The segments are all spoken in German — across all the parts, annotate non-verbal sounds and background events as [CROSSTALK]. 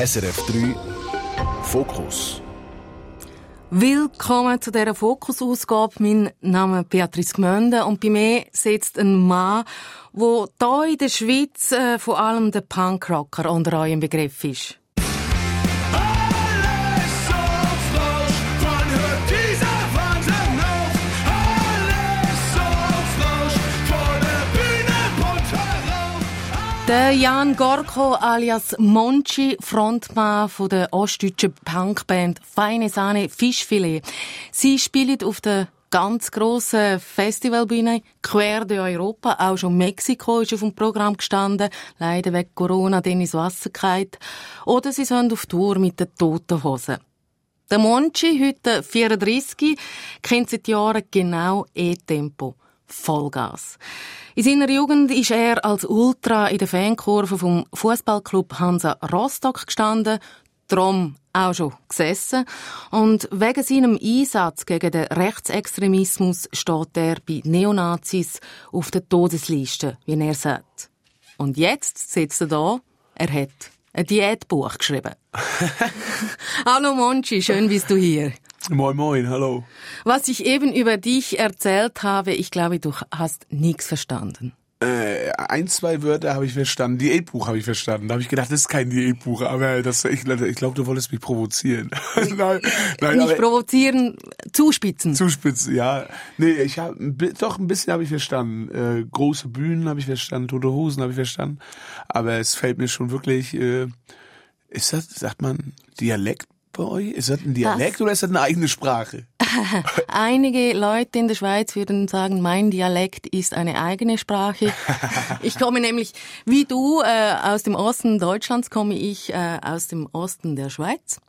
SRF 3 Fokus. Willkommen zu dieser Fokusausgabe. Mein Name ist Beatrice Gmönde und bei mir sitzt ein Mann, der hier in der Schweiz äh, vor allem der Punkrocker unter euch im Begriff ist. Der Jan Gorko alias Monchi, Frontmann von der ostdeutschen Punkband Feine Sahne Fischfilet. Sie spielen auf der ganz grossen Festivalbühne quer durch Europa. Auch schon Mexiko ist auf dem Programm gestanden. Leider wegen Corona dann ins Wasser. Oder sie sind auf Tour mit den Toten Hosen. Der Monchi, heute 34, kennt seit Jahren genau E-Tempo. Vollgas. In seiner Jugend ist er als Ultra in der Fankurve vom Fußballclub Hansa Rostock gestanden, drum auch schon gesessen. Und wegen seinem Einsatz gegen den Rechtsextremismus steht er bei Neonazis auf der Todesliste, wie er sagt. Und jetzt sitzt er da, er hat ein Diätbuch geschrieben. [LAUGHS] Hallo Monchi, schön bist du hier. Moin, moin, hallo. Was ich eben über dich erzählt habe, ich glaube, du hast nichts verstanden. Äh, ein, zwei Wörter habe ich verstanden. Diätbuch habe ich verstanden. Da habe ich gedacht, das ist kein Diätbuch, aber das, ich, ich glaube, du wolltest mich provozieren. [LAUGHS] nein, nein, Nicht provozieren, zuspitzen. Zuspitzen, ja. Nee, ich habe doch ein bisschen habe ich verstanden. Äh, große Bühnen habe ich verstanden, tote Hosen habe ich verstanden. Aber es fällt mir schon wirklich, äh, ist das, sagt man, Dialekt bei euch? Ist das ein Dialekt Was? oder ist das eine eigene Sprache? [LAUGHS] Einige Leute in der Schweiz würden sagen, mein Dialekt ist eine eigene Sprache. [LAUGHS] Ich komme nämlich, wie du, äh, aus dem Osten Deutschlands, komme ich äh, aus dem Osten der Schweiz.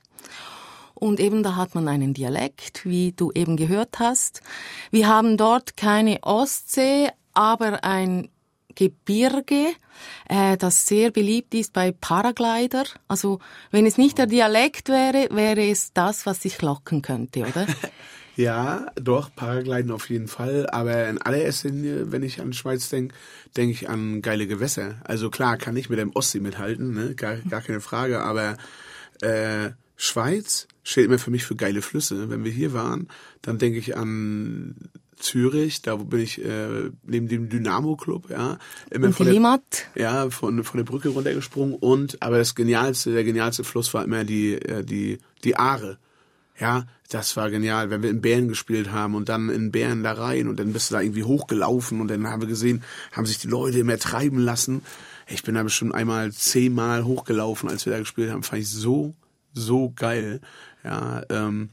Und eben da hat man einen Dialekt, wie du eben gehört hast. Wir haben dort keine Ostsee, aber ein Gebirge, äh, das sehr beliebt ist bei Paraglider. Also wenn es nicht der Dialekt wäre, wäre es das, was sich locken könnte, oder? [LAUGHS] ja, doch, Paragliden auf jeden Fall. Aber in allererster Linie, wenn ich an Schweiz denke, denke ich an geile Gewässer. Also klar, kann ich mit dem Ostsee mithalten, ne? gar, gar keine Frage. Aber äh, Schweiz steht immer für mich für geile Flüsse. Wenn wir hier waren, dann denke ich an Zürich, da bin ich äh, neben dem Dynamo Club, ja, immer und von der, ja, von, von der Brücke runtergesprungen und aber das genialste, der genialste Fluss war immer die äh, die die Aare. Ja, das war genial, wenn wir in Bären gespielt haben und dann in Bären da rein und dann bist du da irgendwie hochgelaufen und dann haben wir gesehen, haben sich die Leute immer treiben lassen. Ich bin da bestimmt einmal zehnmal hochgelaufen, als wir da gespielt haben. Fand ich so, so geil. Ja, ähm,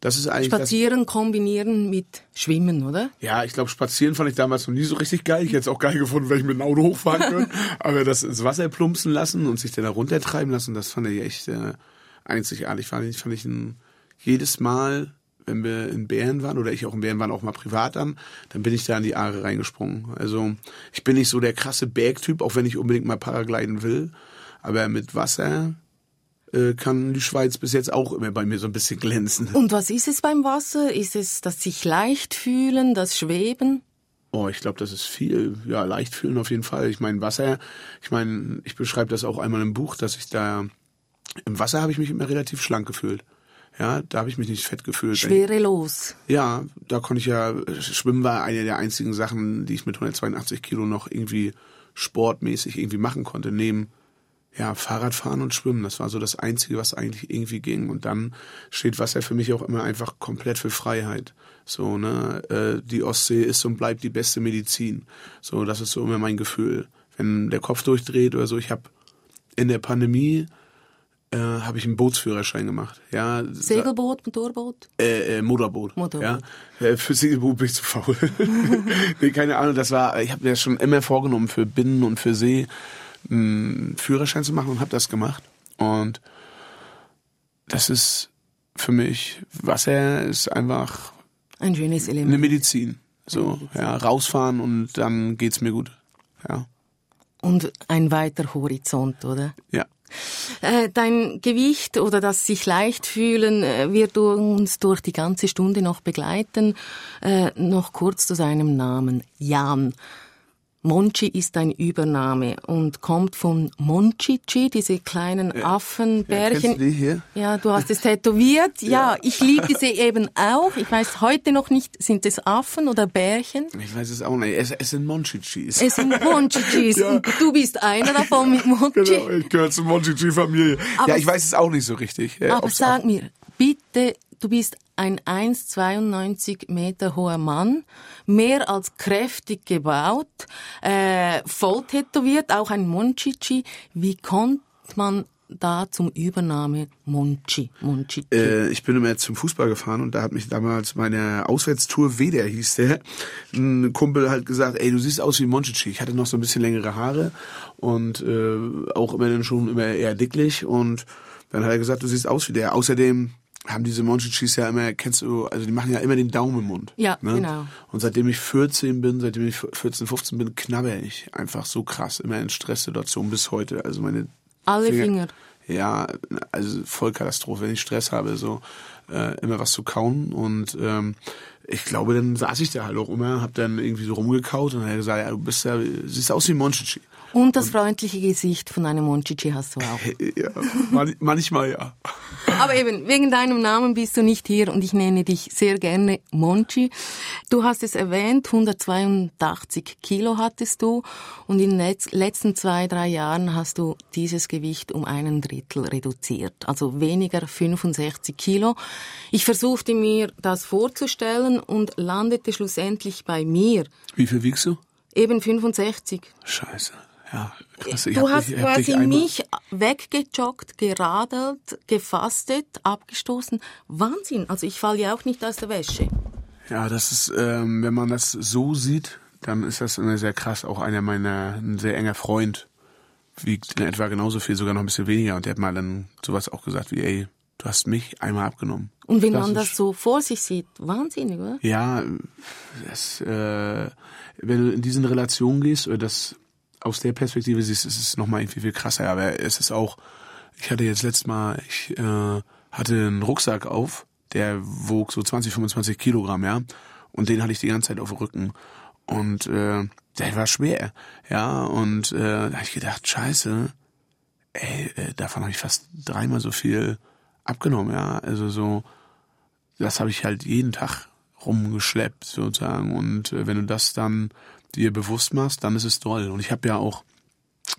das ist eigentlich Spazieren kombinieren mit Schwimmen, oder? Ja, ich glaube, Spazieren fand ich damals noch nie so richtig geil. Ich hätte es auch geil gefunden, wenn ich mit dem Auto hochfahren [LAUGHS] könnte. Aber das ins Wasser plumpsen lassen und sich dann da runtertreiben lassen, das fand ich echt äh, einzigartig. Fand ich, fand ich ein, jedes Mal, wenn wir in Bären waren oder ich auch in Bären waren, auch mal privat an, dann bin ich da in die Aare reingesprungen. Also ich bin nicht so der krasse Bergtyp, auch wenn ich unbedingt mal Paragliden will. Aber mit Wasser äh, kann die Schweiz bis jetzt auch immer bei mir so ein bisschen glänzen. Und was ist es beim Wasser? Ist es das sich leicht fühlen, das Schweben? Oh, ich glaube, das ist viel. Ja, leicht fühlen auf jeden Fall. Ich meine, Wasser, ich meine, ich beschreibe das auch einmal im Buch, dass ich da im Wasser habe ich mich immer relativ schlank gefühlt. Ja, da habe ich mich nicht fett gefühlt. Schwerelos. Ja, da konnte ich ja, Schwimmen war eine der einzigen Sachen, die ich mit 182 Kilo noch irgendwie sportmäßig irgendwie machen konnte, neben ja, Fahrradfahren und Schwimmen. Das war so das Einzige, was eigentlich irgendwie ging. Und dann steht Wasser für mich auch immer einfach komplett für Freiheit. So, ne, äh, die Ostsee ist und bleibt die beste Medizin. So, das ist so immer mein Gefühl. Wenn der Kopf durchdreht oder so, ich habe in der Pandemie äh, habe ich einen Bootsführerschein gemacht. Ja, Segelboot, Motorboot? Äh, äh, Motorboot. Motorboot. Ja, äh, für Segelboot bin ich zu faul. [LAUGHS] nee, keine Ahnung, das war, ich habe mir das schon immer vorgenommen für Binnen und für See einen Führerschein zu machen und habe das gemacht. Und das ist für mich, Wasser ist einfach ein schönes Element. Eine Medizin. So, Medizin. ja, rausfahren und dann geht's mir gut. Ja. Und ein weiter Horizont, oder? Ja. Äh, dein Gewicht oder das sich leicht fühlen äh, wird uns durch die ganze Stunde noch begleiten. Äh, noch kurz zu seinem Namen. Jan. Monchi ist ein Übername und kommt von Monchichi, diese kleinen Ja, Affenbärchen. du die hier? Ja, du hast es tätowiert. [LAUGHS] Ja, ich liebe sie eben auch. Ich weiß heute noch nicht, sind es Affen oder Bärchen? Ich weiß es auch nicht. Es, es sind Monchichis. Es sind Monchichis [LAUGHS] Ja. du bist einer davon mit Monchi. Genau, ich gehöre zur Monchichi-Familie. Ja, ich weiß es auch nicht so richtig. äh, Aber sag mir, bitte, du bist ein 1,92 Meter hoher Mann, mehr als kräftig gebaut, äh, voll tätowiert, auch ein Monchichi. Wie kommt man da zum Übernahme Monchi? Monchichi. Äh, ich bin immer zum Fußball gefahren und da hat mich damals meine Auswärtstour Weder hieß der, ein Kumpel halt gesagt, ey, du siehst aus wie Monchichi. Ich hatte noch so ein bisschen längere Haare und äh, auch immer dann schon immer eher dicklich und dann hat er gesagt, du siehst aus wie der. Außerdem haben diese Monchichis ja immer, kennst du, also die machen ja immer den Daumen im Mund. Ja, ne? genau. Und seitdem ich 14 bin, seitdem ich 14, 15 bin, knabber ich einfach so krass, immer in Stresssituationen bis heute. Also meine Alle Finger. ja, also voll Katastrophe, wenn ich Stress habe, so äh, immer was zu kauen und ähm, ich glaube, dann saß ich da halt auch immer, hab dann irgendwie so rumgekaut und er gesagt, ja, du bist ja, siehst aus wie Monchichi. Und das freundliche Gesicht von einem Monchichi hast du auch. [LAUGHS] Ja, man, manchmal ja. Aber eben, wegen deinem Namen bist du nicht hier und ich nenne dich sehr gerne Monchi. Du hast es erwähnt, 182 Kilo hattest du und in den letz- letzten zwei, drei Jahren hast du dieses Gewicht um einen Drittel reduziert. Also weniger 65 Kilo. Ich versuchte mir das vorzustellen und landete schlussendlich bei mir. Wie viel wiegst du? Eben 65. Scheiße. Ja, krass. Du hab hast ich quasi mich weggejoggt, geradelt, gefastet, abgestoßen. Wahnsinn. Also ich falle ja auch nicht aus der Wäsche. Ja, das ist, ähm, wenn man das so sieht, dann ist das immer sehr krass. Auch einer meiner, ein sehr enger Freund wiegt in etwa genauso viel, sogar noch ein bisschen weniger. Und der hat mal dann sowas auch gesagt wie, ey, du hast mich einmal abgenommen. Und wenn Das man das so vor sich sieht, wahnsinnig, oder? Ja, das, äh, wenn du in diesen Relationen gehst oder das aus der Perspektive siehst, ist es nochmal irgendwie viel krasser. Aber es ist auch, ich hatte jetzt letztes Mal, ich äh, hatte einen Rucksack auf, der wog so 20, 25 Kilogramm, ja. Und den hatte ich die ganze Zeit auf dem Rücken. Und äh, der war schwer, ja. Und äh, da habe ich gedacht, scheiße, ey, äh, davon habe ich fast dreimal so viel abgenommen, ja. Also so, das habe ich halt jeden Tag rumgeschleppt sozusagen. Und äh, wenn du das dann dir bewusst machst, dann ist es toll. Und ich habe ja auch,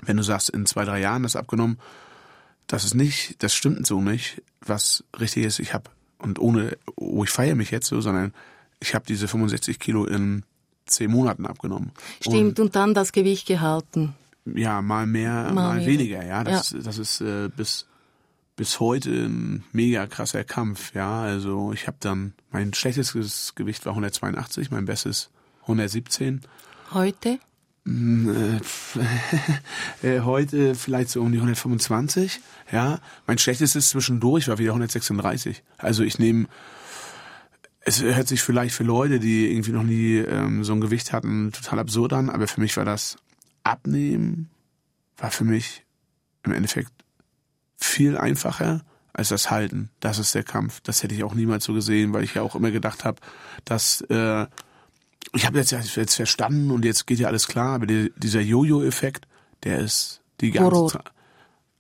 wenn du sagst, in zwei, drei Jahren das abgenommen, das ist nicht, das stimmt so nicht. Was richtig ist, ich habe, und ohne, oh, ich feiere mich jetzt so, sondern ich habe diese 65 Kilo in zehn Monaten abgenommen. Stimmt, und, dann das Gewicht gehalten. Ja, mal mehr, Mal mal, weniger, ja. Das, das ist äh, bis bis heute ein mega krasser Kampf, ja. Also ich habe dann mein schlechtestes Gewicht war 182, mein bestes 117. Heute? [LAUGHS] Äh, heute vielleicht so um die 125, ja. Mein schlechtestes zwischendurch war wieder 136. Also ich nehme es hört sich vielleicht für Leute, die irgendwie noch nie ähm, so ein Gewicht hatten, total absurd an, aber für mich war das Abnehmen, war für mich im Endeffekt viel einfacher als das Halten. Das ist der Kampf. Das hätte ich auch niemals so gesehen, weil ich ja auch immer gedacht habe, dass äh, ich habe jetzt jetzt verstanden und jetzt geht ja alles klar, aber die, dieser Jojo-Effekt, der ist die ganze Horror. Zeit.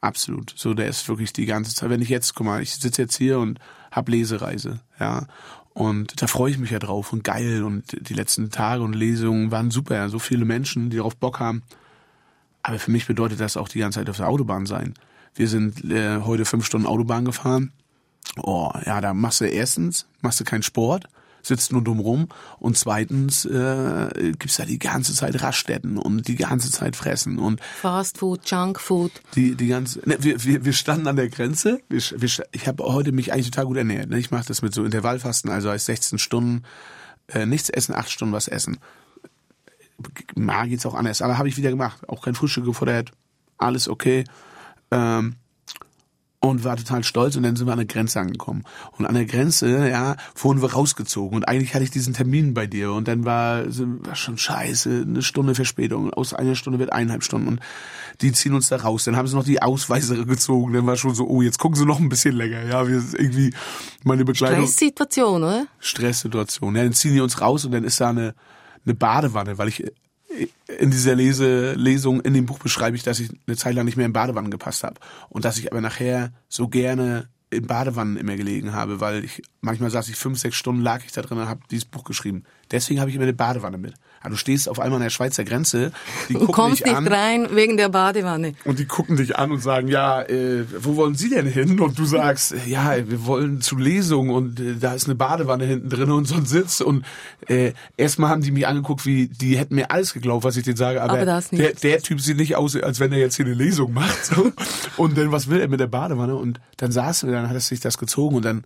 Absolut. So, der ist wirklich die ganze Zeit. Wenn ich jetzt, guck mal, ich sitze jetzt hier und hab Lesereise, ja. Und da freue ich mich ja drauf und geil. Und die letzten Tage und Lesungen waren super. So viele Menschen, die darauf Bock haben. Aber für mich bedeutet das auch die ganze Zeit auf der Autobahn sein. Wir sind äh, heute fünf Stunden Autobahn gefahren. Oh, ja, da machst du erstens, machst du keinen Sport, sitzt nur dumm rum. Und zweitens äh, gibt's da die ganze Zeit Raststätten und die ganze Zeit fressen und Fast Food, Junk Food. die die ganze ne, wir, wir, wir standen an der Grenze. Wir, wir, ich habe heute mich eigentlich total gut ernährt ne? ich mache das mit so Intervallfasten also heißt 16 Stunden äh, nichts essen acht Stunden was essen. Mal geht's auch anders aber habe ich wieder gemacht. Auch kein Frühstück gefordert. Alles okay. Ähm, und war total stolz und dann sind wir an der Grenze angekommen. Und an der Grenze, ja, wurden wir rausgezogen und eigentlich hatte ich diesen Termin bei dir und dann war, war schon scheiße, eine Stunde Verspätung, aus einer Stunde wird eineinhalb Stunden und die ziehen uns da raus. Dann haben sie noch die Ausweise gezogen, dann war schon so, oh, jetzt gucken sie noch ein bisschen länger, ja, wir irgendwie, meine Begleitung. Stresssituation, oder? Stresssituation. Ja, dann ziehen die uns raus und dann ist da eine, eine Badewanne, weil ich in dieser Lese, Lesung, in dem Buch beschreibe ich, dass ich eine Zeit lang nicht mehr in Badewannen gepasst habe. Und dass ich aber nachher so gerne in Badewannen immer gelegen habe, weil ich manchmal saß ich fünf, sechs Stunden lag ich da drin und habe dieses Buch geschrieben. Deswegen habe ich immer eine Badewanne mit. Also du stehst auf einmal an der Schweizer Grenze, die du kommst nicht an, rein wegen der Badewanne. Und die gucken dich an und sagen, ja, äh, wo wollen Sie denn hin? Und du sagst, ja, wir wollen zu Lesung und äh, da ist eine Badewanne hinten drin und so ein Sitz. Und äh, erstmal haben die mich angeguckt, wie die hätten mir alles geglaubt, was ich denen sage. Aber, aber der, der Typ sieht nicht aus, als wenn er jetzt hier eine Lesung macht. So. [LAUGHS] Und dann, was will er mit der Badewanne? Und dann saßen wir, dann hat er sich das gezogen und dann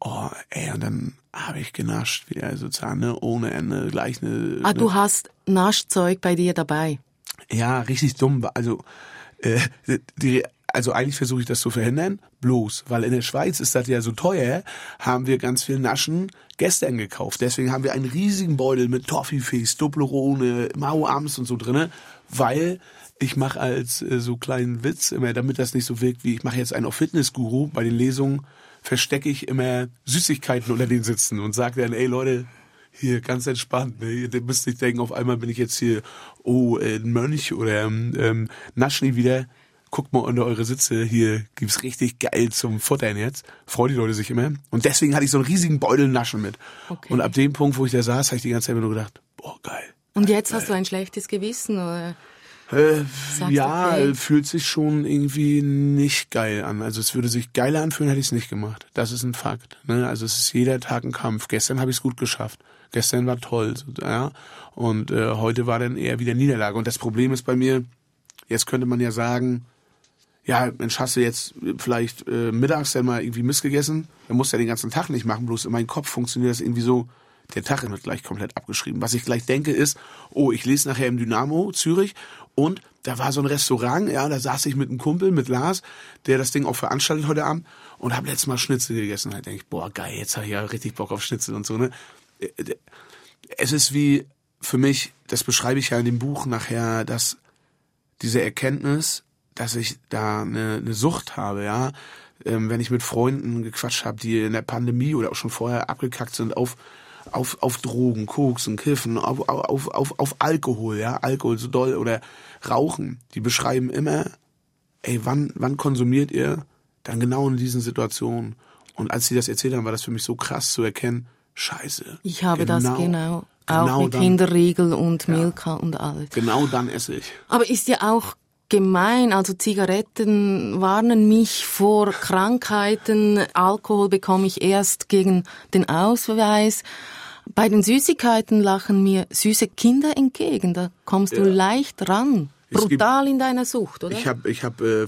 Oh, ey, und dann habe ich genascht, wieder sozusagen, ne, ohne Ende, gleich eine. Ah, ne. du hast Naschzeug bei dir dabei? Ja, richtig dumm. Also, äh, die, also eigentlich versuche ich das zu verhindern, bloß, weil in der Schweiz ist das ja so teuer, haben wir ganz viel Naschen gestern gekauft. Deswegen haben wir einen riesigen Beutel mit Toffifees, Duplerone, Mauams und so drinne, weil ich mache als äh, so kleinen Witz immer, damit das nicht so wirkt wie ich mache jetzt einen auf Fitnessguru bei den Lesungen verstecke ich immer Süßigkeiten unter den Sitzen und sage dann, ey Leute, hier ganz entspannt, ne? ihr müsst nicht denken, auf einmal bin ich jetzt hier, oh, äh, ein Mönch oder ähm, Naschni wieder. Guckt mal unter eure Sitze, hier gibt's richtig geil zum Futtern jetzt. Freuen die Leute sich immer. Und deswegen hatte ich so einen riesigen Beutel Naschen mit. Okay. Und ab dem Punkt, wo ich da saß, habe ich die ganze Zeit nur gedacht, boah, geil. Und jetzt geil. hast du ein schlechtes Gewissen, oder? Äh, ja, okay. fühlt sich schon irgendwie nicht geil an. Also es würde sich geiler anfühlen, hätte ich es nicht gemacht. Das ist ein Fakt. Ne? Also es ist jeder Tag ein Kampf. Gestern habe ich es gut geschafft. Gestern war toll, ja. Und äh, heute war dann eher wieder Niederlage. Und das Problem ist bei mir, jetzt könnte man ja sagen, ja, Mensch, hast du jetzt vielleicht äh, mittags dann mal irgendwie missgegessen? Dann musst du ja den ganzen Tag nicht machen. Bloß in meinem Kopf funktioniert das irgendwie so, der Tag wird gleich komplett abgeschrieben. Was ich gleich denke ist, oh, ich lese nachher im Dynamo Zürich und da war so ein Restaurant, ja, da saß ich mit einem Kumpel, mit Lars, der das Ding auch veranstaltet heute Abend und habe letztes Mal Schnitzel gegessen. Da denke ich, boah, geil, jetzt habe ich ja richtig Bock auf Schnitzel und so, ne? Es ist wie, für mich, das beschreibe ich ja in dem Buch nachher, dass diese Erkenntnis, dass ich da eine, eine Sucht habe, ja, ähm, wenn ich mit Freunden gequatscht habe, die in der Pandemie oder auch schon vorher abgekackt sind auf auf, auf Drogen, Koksen, Kiffen, auf, auf, auf, auf Alkohol, ja, Alkohol so doll oder Rauchen. Die beschreiben immer, ey, wann, wann konsumiert ihr? Dann genau in diesen Situationen. Und als sie das erzählt haben, war das für mich so krass zu erkennen, scheiße. Ich habe genau, das genau, auch genau mit dann, Kinderriegel und Milka ja, und alles. Genau dann esse ich. Aber ist ja auch gemein. Also Zigaretten warnen mich vor Krankheiten. Alkohol bekomme ich erst gegen den Ausweis. Bei den Süßigkeiten lachen mir süße Kinder entgegen. Da kommst ja. du leicht ran. Brutal gibt, in deiner Sucht, oder? Ich habe ich hab, äh,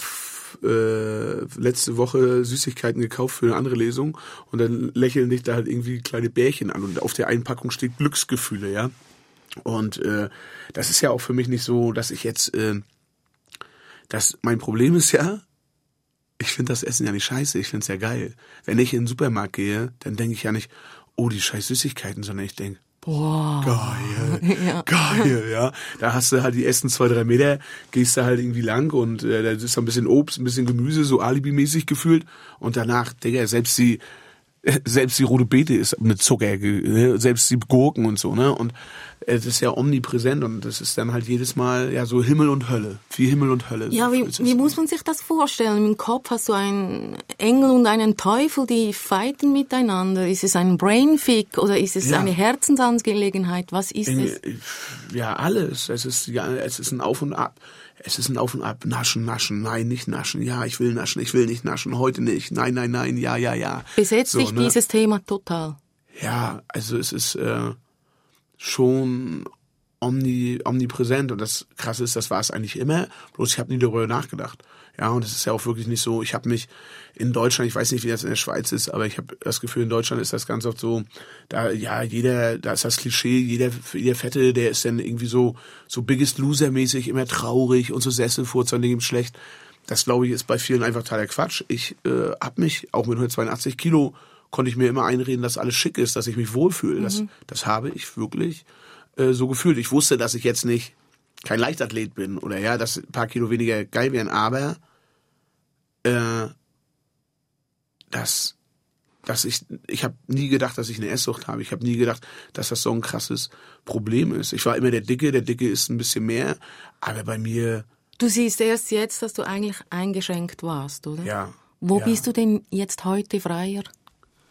äh, letzte Woche Süßigkeiten gekauft für eine andere Lesung und dann lächeln dich da halt irgendwie kleine Bärchen an und auf der Einpackung steht Glücksgefühle, ja. Und äh, das ist ja auch für mich nicht so, dass ich jetzt, äh, das mein Problem ist ja, ich finde das Essen ja nicht scheiße, ich finde es ja geil. Wenn ich in den Supermarkt gehe, dann denke ich ja nicht, oh, die scheiß Süßigkeiten, sondern ich denk, Boah. Geil, [LAUGHS] ja. geil, ja. Da hast du halt die ersten zwei, drei Meter, gehst du halt irgendwie lang und äh, da ist ein bisschen Obst, ein bisschen Gemüse, so alibimäßig gefühlt. Und danach, Digga, selbst die, selbst die rote Beete ist mit Zucker, ne? selbst die Gurken und so, ne? Und es ist ja omnipräsent und das ist dann halt jedes Mal ja so Himmel und Hölle, wie Himmel und Hölle. Ja, wie, wie muss man sich das vorstellen? Im Kopf hast du einen Engel und einen Teufel, die fighten miteinander. Ist es ein Brainfick oder ist es ja. eine Herzensangelegenheit? Was ist es? Ja, alles. Es ist ja, es ist ein Auf und Ab. Es ist ein Auf und Ab. Naschen, naschen, nein, nicht naschen. Ja, ich will naschen, ich will nicht naschen. Heute nicht. Nein, nein, nein. Ja, ja, ja. Besetzt so, dich ne? dieses Thema total? Ja, also es ist. Äh, schon omni, omnipräsent und das Krasse ist, das war es eigentlich immer, bloß ich habe nie darüber nachgedacht. Ja, und es ist ja auch wirklich nicht so, ich habe mich in Deutschland, ich weiß nicht, wie das in der Schweiz ist, aber ich habe das Gefühl, in Deutschland ist das ganz oft so, da ja, jeder, da ist das Klischee, jeder, jeder Fette, der ist dann irgendwie so, so Biggest Loser-mäßig, immer traurig und so Sesselfurzer und dem schlecht. Das, glaube ich, ist bei vielen einfach totaler Quatsch. Ich äh, habe mich, auch mit 182 Kilo, konnte ich mir immer einreden, dass alles schick ist, dass ich mich wohlfühle. Mhm. Das, das habe ich wirklich äh, so gefühlt. Ich wusste, dass ich jetzt nicht kein Leichtathlet bin oder ja, dass ein paar Kilo weniger geil wären, aber äh, das dass ich, ich habe nie gedacht, dass ich eine Esssucht habe. Ich habe nie gedacht, dass das so ein krasses Problem ist. Ich war immer der Dicke, der Dicke ist ein bisschen mehr, aber bei mir. Du siehst erst jetzt, dass du eigentlich eingeschränkt warst, oder? Ja. Wo ja. bist du denn jetzt heute freier?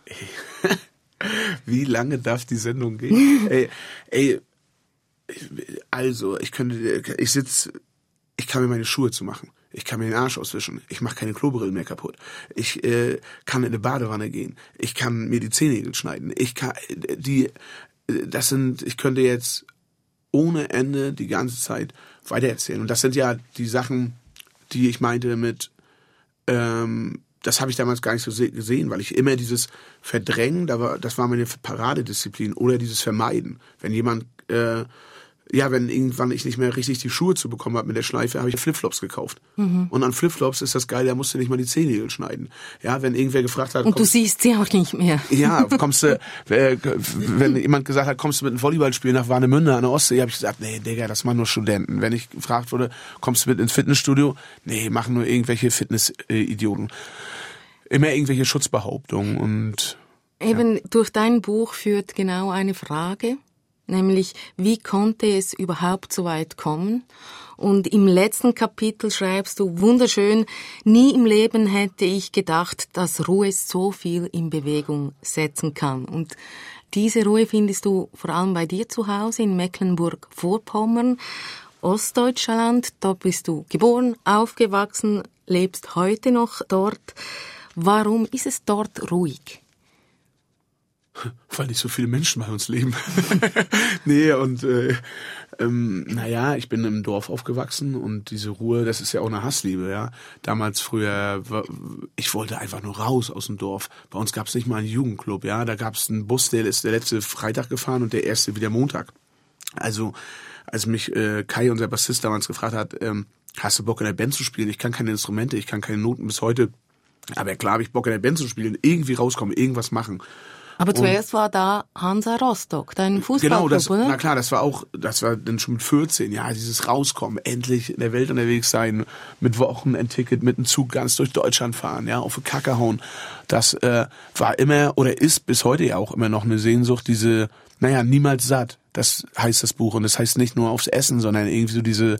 [LAUGHS] Wie lange darf die Sendung gehen? [LAUGHS] ey, ey, also, ich könnte, ich sitz, ich kann mir meine Schuhe zu machen. Ich kann mir den Arsch auswischen. Ich mache keine Klobrillen mehr kaputt. Ich äh, kann in eine Badewanne gehen. Ich kann mir die Zehennägel schneiden. Ich kann die das sind ich könnte jetzt ohne Ende die ganze Zeit weitererzählen und das sind ja die Sachen, die ich meinte mit ähm, das habe ich damals gar nicht so gesehen, weil ich immer dieses Verdrängen, das war meine Paradedisziplin oder dieses Vermeiden. Wenn jemand äh, ja, wenn irgendwann ich nicht mehr richtig die Schuhe zu bekommen habe mit der Schleife, habe ich Flipflops gekauft. Mhm. Und an Flipflops ist das geil, da musst du nicht mal die Zehennägel schneiden. Ja, wenn irgendwer gefragt hat. Und du siehst sie auch nicht mehr. Ja, [LAUGHS] kommst du, äh, wenn jemand gesagt hat, kommst du mit einem Volleyballspiel nach Warnemünde an der Ostsee, habe ich gesagt, nee, Digga, das machen nur Studenten. Wenn ich gefragt wurde, kommst du mit ins Fitnessstudio? Nee, machen nur irgendwelche Fitness-Idioten. Immer irgendwelche Schutzbehauptungen und. Eben ja. durch dein Buch führt genau eine Frage nämlich wie konnte es überhaupt so weit kommen? Und im letzten Kapitel schreibst du wunderschön, nie im Leben hätte ich gedacht, dass Ruhe so viel in Bewegung setzen kann. Und diese Ruhe findest du vor allem bei dir zu Hause in Mecklenburg-Vorpommern, Ostdeutschland. Da bist du geboren, aufgewachsen, lebst heute noch dort. Warum ist es dort ruhig? [LAUGHS] weil nicht so viele Menschen bei uns leben. [LAUGHS] nee, und äh, ähm, naja, ich bin im Dorf aufgewachsen und diese Ruhe, das ist ja auch eine Hassliebe, ja. Damals früher, ich wollte einfach nur raus aus dem Dorf. Bei uns gab es nicht mal einen Jugendclub, ja. Da gab es einen Bus, der ist der letzte Freitag gefahren und der erste wieder Montag. Also, als mich äh, Kai, unser Bassist, damals gefragt hat, ähm, hast du Bock in der Band zu spielen? Ich kann keine Instrumente, ich kann keine Noten bis heute. Aber klar habe ich Bock in der Band zu spielen, irgendwie rauskommen, irgendwas machen. Aber zuerst war da Hansa Rostock, dein Fußballclub, genau, das, oder? Na klar, das war auch, das war dann schon mit 14, ja, dieses Rauskommen, endlich in der Welt unterwegs sein, mit Wochenendticket, mit einem Zug ganz durch Deutschland fahren, ja, auf die Kacke hauen. Das äh, war immer oder ist bis heute ja auch immer noch eine Sehnsucht, diese, naja, niemals satt. Das heißt das Buch und das heißt nicht nur aufs Essen, sondern irgendwie so diese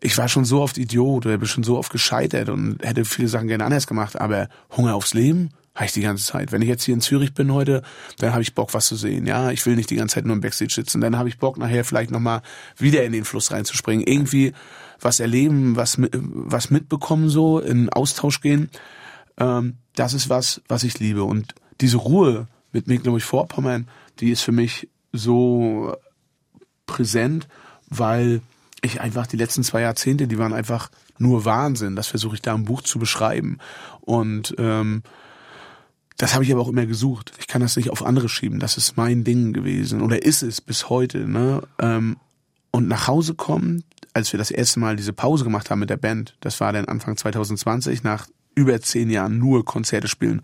ich war schon so oft Idiot oder bin schon so oft gescheitert und hätte viele Sachen gerne anders gemacht, aber Hunger aufs Leben, habe ich die ganze Zeit. Wenn ich jetzt hier in Zürich bin heute, dann habe ich Bock, was zu sehen. Ja, ich will nicht die ganze Zeit nur im Backstage sitzen. Dann habe ich Bock, nachher vielleicht nochmal wieder in den Fluss reinzuspringen. Irgendwie was erleben, was, was mitbekommen, so in Austausch gehen. Ähm, das ist was, was ich liebe. Und diese Ruhe mit Mecklenburg-Vorpommern, die ist für mich so präsent, weil ich einfach die letzten zwei Jahrzehnte, die waren einfach nur Wahnsinn. Das versuche ich da im Buch zu beschreiben. Und ähm, das habe ich aber auch immer gesucht. Ich kann das nicht auf andere schieben. Das ist mein Ding gewesen oder ist es bis heute. Ne? Ähm, und nach Hause kommen, als wir das erste Mal diese Pause gemacht haben mit der Band, das war dann Anfang 2020, nach über zehn Jahren nur Konzerte spielen.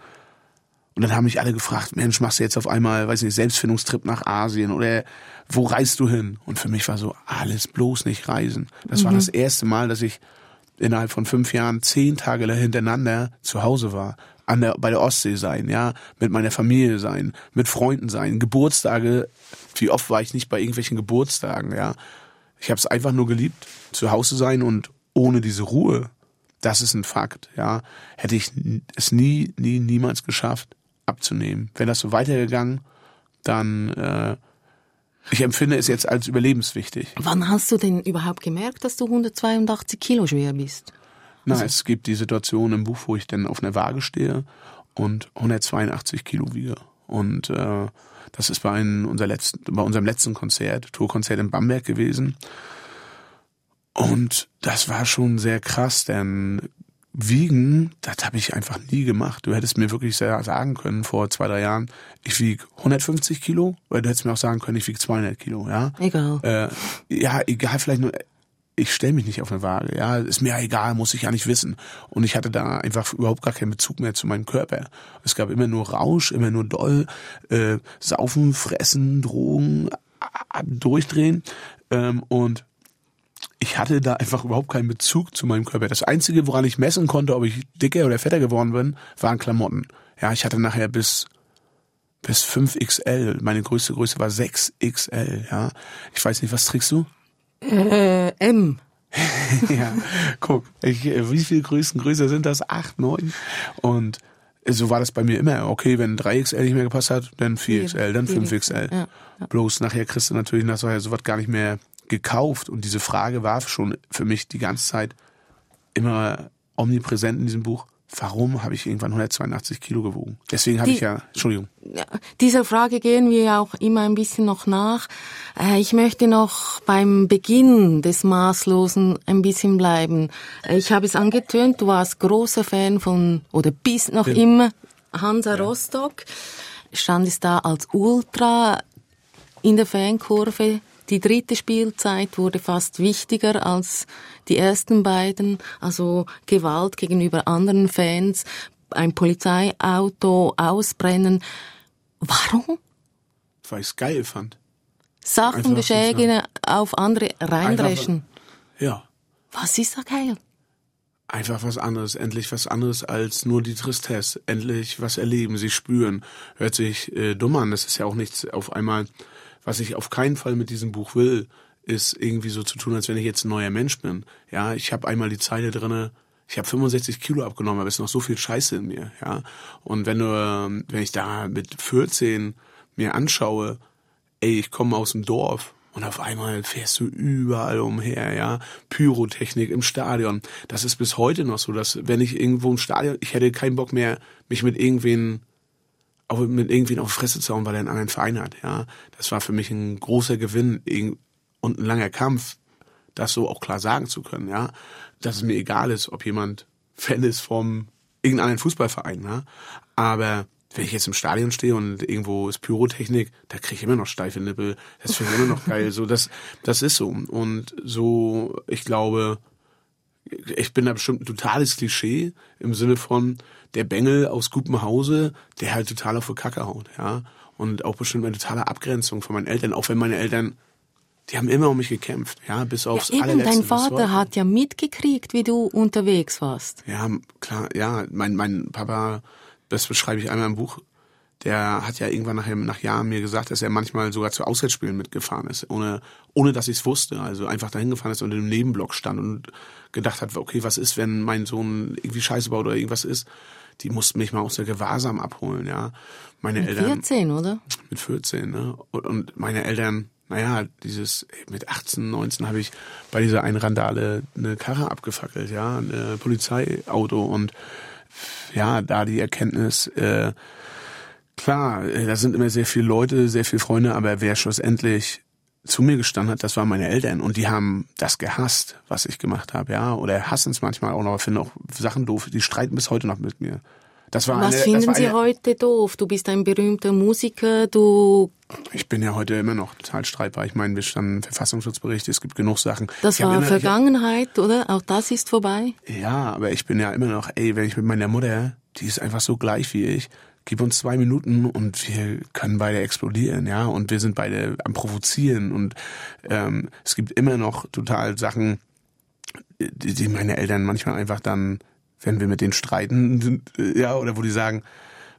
Und dann haben mich alle gefragt, Mensch, machst du jetzt auf einmal, weiß nicht, Selbstfindungstrip nach Asien oder wo reist du hin? Und für mich war so, alles bloß nicht reisen. Das mhm. war das erste Mal, dass ich innerhalb von fünf Jahren zehn Tage hintereinander zu Hause war an der, bei der Ostsee sein, ja, mit meiner Familie sein, mit Freunden sein, Geburtstage, wie oft war ich nicht bei irgendwelchen Geburtstagen, ja. Ich habe es einfach nur geliebt, zu Hause sein und ohne diese Ruhe, das ist ein Fakt, ja, hätte ich es nie, nie, niemals geschafft abzunehmen. Wenn das so weitergegangen, dann äh, ich empfinde es jetzt als überlebenswichtig. Wann hast du denn überhaupt gemerkt, dass du 182 Kilo schwer bist? Na, also, es gibt die Situation im Buch, wo ich dann auf einer Waage stehe und 182 Kilo wiege. Und äh, das ist bei, einem, unser letzten, bei unserem letzten Konzert, Tourkonzert in Bamberg gewesen. Und das war schon sehr krass, denn Wiegen, das habe ich einfach nie gemacht. Du hättest mir wirklich sagen können vor zwei, drei Jahren, ich wiege 150 Kilo, oder du hättest mir auch sagen können, ich wiege 200 Kilo, ja. Egal. Äh, ja, egal, vielleicht nur ich stelle mich nicht auf eine Waage, ja, ist mir egal, muss ich ja nicht wissen. Und ich hatte da einfach überhaupt gar keinen Bezug mehr zu meinem Körper. Es gab immer nur Rausch, immer nur doll, äh, saufen, fressen, Drogen, durchdrehen. Ähm, und ich hatte da einfach überhaupt keinen Bezug zu meinem Körper. Das Einzige, woran ich messen konnte, ob ich dicker oder fetter geworden bin, waren Klamotten. Ja, ich hatte nachher bis bis 5XL. Meine größte Größe war 6XL, ja. Ich weiß nicht, was trägst du? Äh, M. [LAUGHS] ja, guck, ich, äh, wie viele Größen größer sind das? Acht, neun? Und so war das bei mir immer. Okay, wenn 3XL nicht mehr gepasst hat, dann 4XL, dann 5XL. Ja, ja. Bloß nachher kriegst du natürlich nach so was gar nicht mehr gekauft. Und diese Frage war schon für mich die ganze Zeit immer omnipräsent in diesem Buch warum habe ich irgendwann 182 Kilo gewogen? Deswegen habe ich ja, Entschuldigung. Dieser Frage gehen wir ja auch immer ein bisschen noch nach. Äh, ich möchte noch beim Beginn des Maßlosen ein bisschen bleiben. Äh, ich habe es angetönt, du warst großer Fan von, oder bist noch Bin. immer Hansa ja. Rostock. Standest da als Ultra in der Fankurve die dritte Spielzeit wurde fast wichtiger als die ersten beiden, also Gewalt gegenüber anderen Fans, ein Polizeiauto ausbrennen. Warum? Weil ich es geil fand. Sachenbeschädigen auf andere reindreschen. ja. Was ist da geil? Einfach was anderes, endlich was anderes als nur die Tristesse, endlich was erleben, sie spüren. Hört sich äh, dumm an, das ist ja auch nichts auf einmal was ich auf keinen Fall mit diesem Buch will, ist irgendwie so zu tun, als wenn ich jetzt ein neuer Mensch bin. Ja, ich habe einmal die Zeile drinne, ich habe 65 Kilo abgenommen, aber es ist noch so viel Scheiße in mir, ja. Und wenn du, ähm, wenn ich da mit 14 mir anschaue, ey, ich komme aus dem Dorf und auf einmal fährst du überall umher, ja. Pyrotechnik im Stadion. Das ist bis heute noch so, dass wenn ich irgendwo im Stadion, ich hätte keinen Bock mehr, mich mit irgendwen auch mit irgendwie auf Fresse zu hauen, weil er einen anderen Verein hat. Ja, das war für mich ein großer Gewinn und ein langer Kampf, das so auch klar sagen zu können. Ja, dass es mir egal ist, ob jemand Fan ist vom irgendeinen Fußballverein. Ja? Aber wenn ich jetzt im Stadion stehe und irgendwo ist Pyrotechnik, da kriege ich immer noch steife Nippel. Das finde ich immer noch geil. So, das, das ist so. Und so, ich glaube, ich bin da bestimmt ein totales Klischee im Sinne von der Bengel aus gutem Hause, der halt total auf die Kacke haut, ja. Und auch bestimmt eine totale Abgrenzung von meinen Eltern, auch wenn meine Eltern, die haben immer um mich gekämpft, ja, bis aufs ja, eben, allerletzte. Dein Vater hat ja mitgekriegt, wie du unterwegs warst. Ja, klar, ja, mein, mein Papa, das beschreibe ich einmal im Buch, der hat ja irgendwann nach, nach Jahren mir gesagt, dass er manchmal sogar zu Auswärtsspielen mitgefahren ist, ohne, ohne dass ich es wusste. Also einfach dahin gefahren ist und im Nebenblock stand und gedacht hat, okay, was ist, wenn mein Sohn irgendwie Scheiße baut oder irgendwas ist. Die mussten mich mal aus der Gewahrsam abholen, ja. Meine mit Eltern. 14, oder? Mit 14, ne? Und, und meine Eltern, naja, dieses, mit 18, 19 habe ich bei dieser einen Randale eine Karre abgefackelt, ja, ein Polizeiauto. Und ja, da die Erkenntnis, äh, klar, äh, da sind immer sehr viele Leute, sehr viele Freunde, aber wer schlussendlich zu mir gestanden hat, das waren meine Eltern. Und die haben das gehasst, was ich gemacht habe, ja, oder hassen es manchmal auch noch, finden auch Sachen doof, die streiten bis heute noch mit mir. Das war was eine, finden war Sie eine, heute doof? Du bist ein berühmter Musiker, du... Ich bin ja heute immer noch total streitbar. Ich meine, wir standen Verfassungsschutzbericht, es gibt genug Sachen. Das ich war immer, Vergangenheit, hab, oder? Auch das ist vorbei? Ja, aber ich bin ja immer noch, ey, wenn ich mit meiner Mutter, die ist einfach so gleich wie ich, gib uns zwei Minuten und wir können beide explodieren, ja, und wir sind beide am Provozieren und ähm, es gibt immer noch total Sachen, die, die meine Eltern manchmal einfach dann, wenn wir mit denen streiten, ja, oder wo die sagen,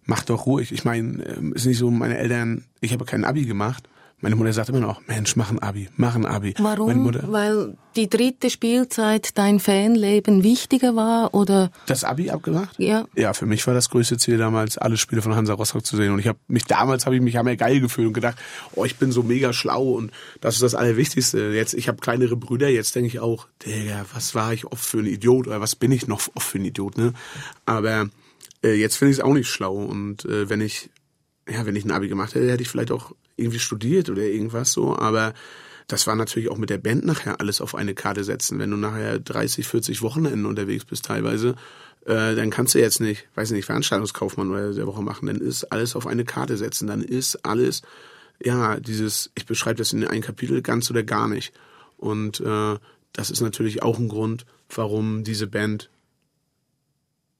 mach doch ruhig. Ich meine, ähm, ist nicht so, meine Eltern, ich habe kein Abi gemacht meine Mutter sagt immer noch, Mensch, mach ein Abi, mach ein Abi. Warum? Weil die dritte Spielzeit dein Fanleben wichtiger war oder? Das Abi abgemacht? Ja. Ja, für mich war das größte Ziel damals, alle Spiele von Hansa Rostock zu sehen. Und ich habe mich damals habe ich mich ja geil gefühlt und gedacht, oh, ich bin so mega schlau und das ist das Allerwichtigste. Jetzt, ich habe kleinere Brüder, jetzt denke ich auch, Digga, was war ich oft für ein Idiot oder was bin ich noch oft für ein Idiot, ne? Aber äh, jetzt finde ich es auch nicht schlau. Und äh, wenn ich ja, wenn ich ein Abi gemacht hätte, hätte ich vielleicht auch irgendwie studiert oder irgendwas so, aber das war natürlich auch mit der Band nachher alles auf eine Karte setzen. Wenn du nachher 30, 40 Wochenenden unterwegs bist teilweise, äh, dann kannst du jetzt nicht, weiß nicht, Veranstaltungskaufmann oder der Woche machen, dann ist alles auf eine Karte setzen, dann ist alles, ja, dieses, ich beschreibe das in einem Kapitel, ganz oder gar nicht. Und äh, das ist natürlich auch ein Grund, warum diese Band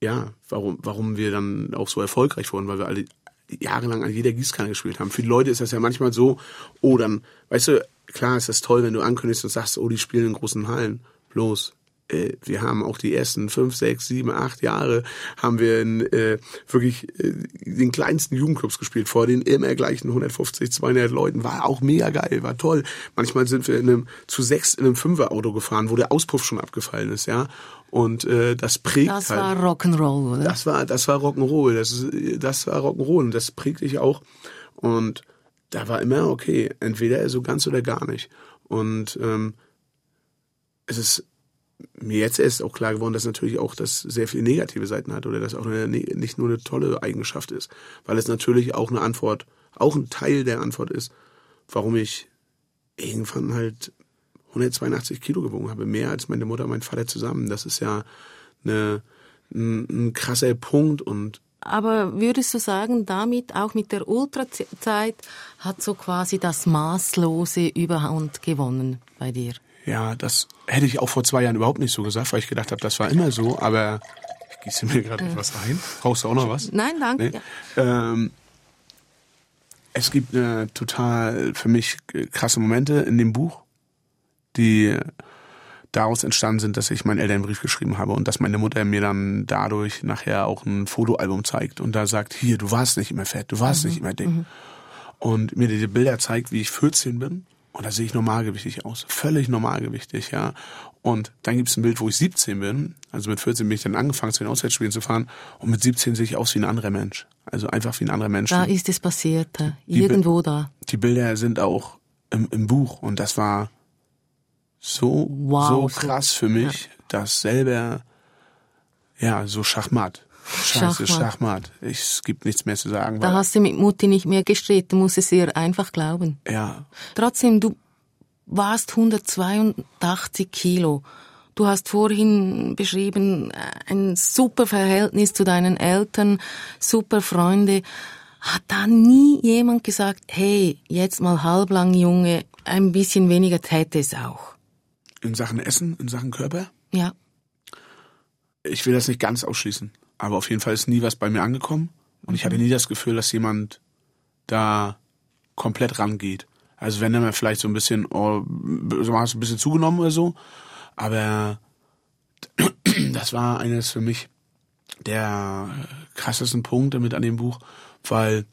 ja, warum, warum wir dann auch so erfolgreich wurden, weil wir alle jahrelang an jeder Gießkanne gespielt haben. Für die Leute ist das ja manchmal so, oh, dann, weißt du, klar ist das toll, wenn du ankündigst und sagst, oh, die spielen in großen Hallen. Bloß, wir haben auch die ersten fünf, sechs, sieben, acht Jahre haben wir in äh, wirklich äh, den kleinsten Jugendclubs gespielt, vor den immer gleichen 150, 200 Leuten. War auch mega geil, war toll. Manchmal sind wir in einem zu sechs in einem Fünfer-Auto gefahren, wo der Auspuff schon abgefallen ist, ja. Und äh, das prägt Das halt. war Rock'n'Roll, oder? Das war, das war Rock'n'Roll. Das, ist- das war Rock'n'Roll und das prägt dich auch. Und da war immer, okay, entweder so ganz oder gar nicht. Und ähm, es ist mir jetzt erst auch klar geworden, dass natürlich auch das sehr viele negative Seiten hat oder dass auch eine, ne, nicht nur eine tolle Eigenschaft ist. Weil es natürlich auch eine Antwort, auch ein Teil der Antwort ist, warum ich irgendwann halt 182 Kilo gewogen habe. Mehr als meine Mutter und mein Vater zusammen. Das ist ja eine, ein, ein krasser Punkt und Aber würdest du sagen, damit auch mit der Ultrazeit hat so quasi das Maßlose Überhand gewonnen bei dir? Ja, das hätte ich auch vor zwei Jahren überhaupt nicht so gesagt, weil ich gedacht habe, das war immer so, aber ich gieße mir gerade etwas rein. Brauchst du auch noch was? Nein, danke. Nee. Ähm, es gibt äh, total für mich äh, krasse Momente in dem Buch, die daraus entstanden sind, dass ich meinen Eltern einen Brief geschrieben habe und dass meine Mutter mir dann dadurch nachher auch ein Fotoalbum zeigt und da sagt, hier, du warst nicht immer fett, du warst nicht immer dick. Und mir diese Bilder zeigt, wie ich 14 bin und da sehe ich normalgewichtig aus, völlig normalgewichtig, ja. Und dann gibt es ein Bild, wo ich 17 bin, also mit 14 bin ich dann angefangen zu den Auswärtsspielen zu fahren und mit 17 sehe ich aus wie ein anderer Mensch, also einfach wie ein anderer Mensch. Da ist es passiert, äh, irgendwo da. Die Bilder sind auch im, im Buch und das war so, Wow, so so- krass für mich, das selber, ja, so Schachmatt. Scheiße, Schachmatt. Schachmatt. Ich, es gibt nichts mehr zu sagen. Da hast du mit Mutti nicht mehr gestritten, muss es ihr einfach glauben. ja, Trotzdem, du warst 182 Kilo. Du hast vorhin beschrieben, äh, ein super Verhältnis zu deinen Eltern, super Freunde. Hat da nie jemand gesagt, hey, jetzt mal halblang, Junge, ein bisschen weniger täte es auch? in Sachen Essen, in Sachen Körper, Ja. ich will das nicht ganz ausschließen, aber auf jeden Fall ist nie was bei mir angekommen und ich hatte nie das Gefühl, dass jemand da komplett rangeht. Also wenn er vielleicht so ein bisschen, oh, hast du ein bisschen zugenommen oder so, aber [CLEARS THROAT] das war eines für mich der krassesten Punkte mit an dem Buch, weil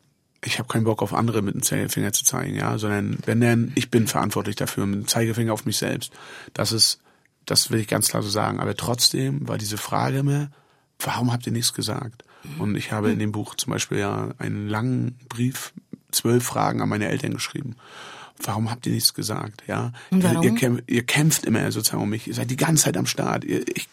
ich habe keinen Bock auf andere mit dem Zeigefinger zu zeigen, ja, sondern wenn denn ich bin verantwortlich dafür mit dem Zeigefinger auf mich selbst. Das ist, das will ich ganz klar so sagen. Aber trotzdem war diese Frage immer, warum habt ihr nichts gesagt? Und ich habe in dem Buch zum Beispiel ja einen langen Brief, zwölf Fragen an meine Eltern geschrieben. Warum habt ihr nichts gesagt? Ja, Und ihr, ihr, kämpft, ihr kämpft immer sozusagen um mich. Ihr seid die ganze Zeit am Start. Ihr, ich,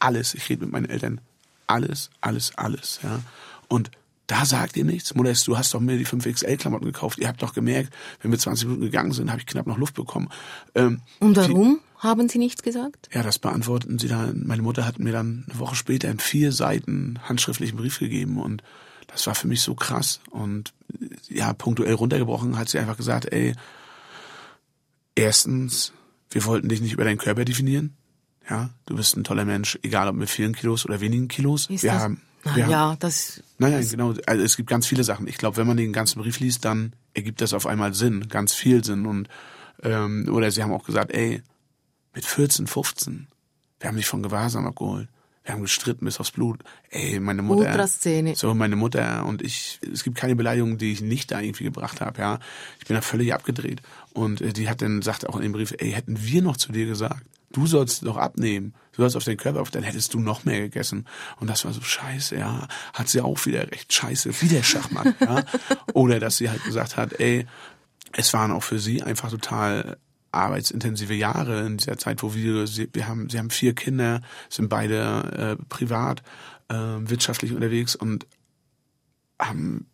alles. Ich rede mit meinen Eltern. Alles, alles, alles. Ja. Und da sagt ihr nichts. Modest, du hast doch mir die 5XL-Klamotten gekauft. Ihr habt doch gemerkt, wenn wir 20 Minuten gegangen sind, habe ich knapp noch Luft bekommen. Ähm, Und warum haben sie nichts gesagt? ja, das beantworteten sie dann. Meine Mutter hat mir dann eine Woche später einen vier Seiten handschriftlichen Brief gegeben und das war für mich so krass. Und ja, punktuell runtergebrochen hat sie einfach gesagt, ey, erstens, wir wollten dich nicht über deinen Körper definieren. Ja, du bist ein toller Mensch, egal ob mit vielen Kilos oder wenigen Kilos. Ist wir das? haben, Na haben, ja, das. Nein, nein, genau. Also es gibt ganz viele Sachen. Ich glaube, wenn man den ganzen Brief liest, dann ergibt das auf einmal Sinn, ganz viel Sinn. Und ähm, oder sie haben auch gesagt, ey, mit 14, 15, wir haben dich von Gewahrsam abgeholt. Wir haben gestritten bis aufs Blut. Ey, meine Mutter. Ultraszene. So, meine Mutter und ich, es gibt keine Beleidigung, die ich nicht da irgendwie gebracht habe, ja. Ich bin da völlig abgedreht. Und äh, die hat dann, sagt auch in dem Brief, ey, hätten wir noch zu dir gesagt, du sollst doch abnehmen, du sollst auf den Körper auf, dann hättest du noch mehr gegessen. Und das war so scheiße, ja. Hat sie auch wieder recht, scheiße, wieder Schachmann, [LAUGHS] ja. Oder dass sie halt gesagt hat, ey, es waren auch für sie einfach total arbeitsintensive Jahre in dieser Zeit, wo wir, sie, wir haben, sie haben vier Kinder, sind beide äh, privat, äh, wirtschaftlich unterwegs und haben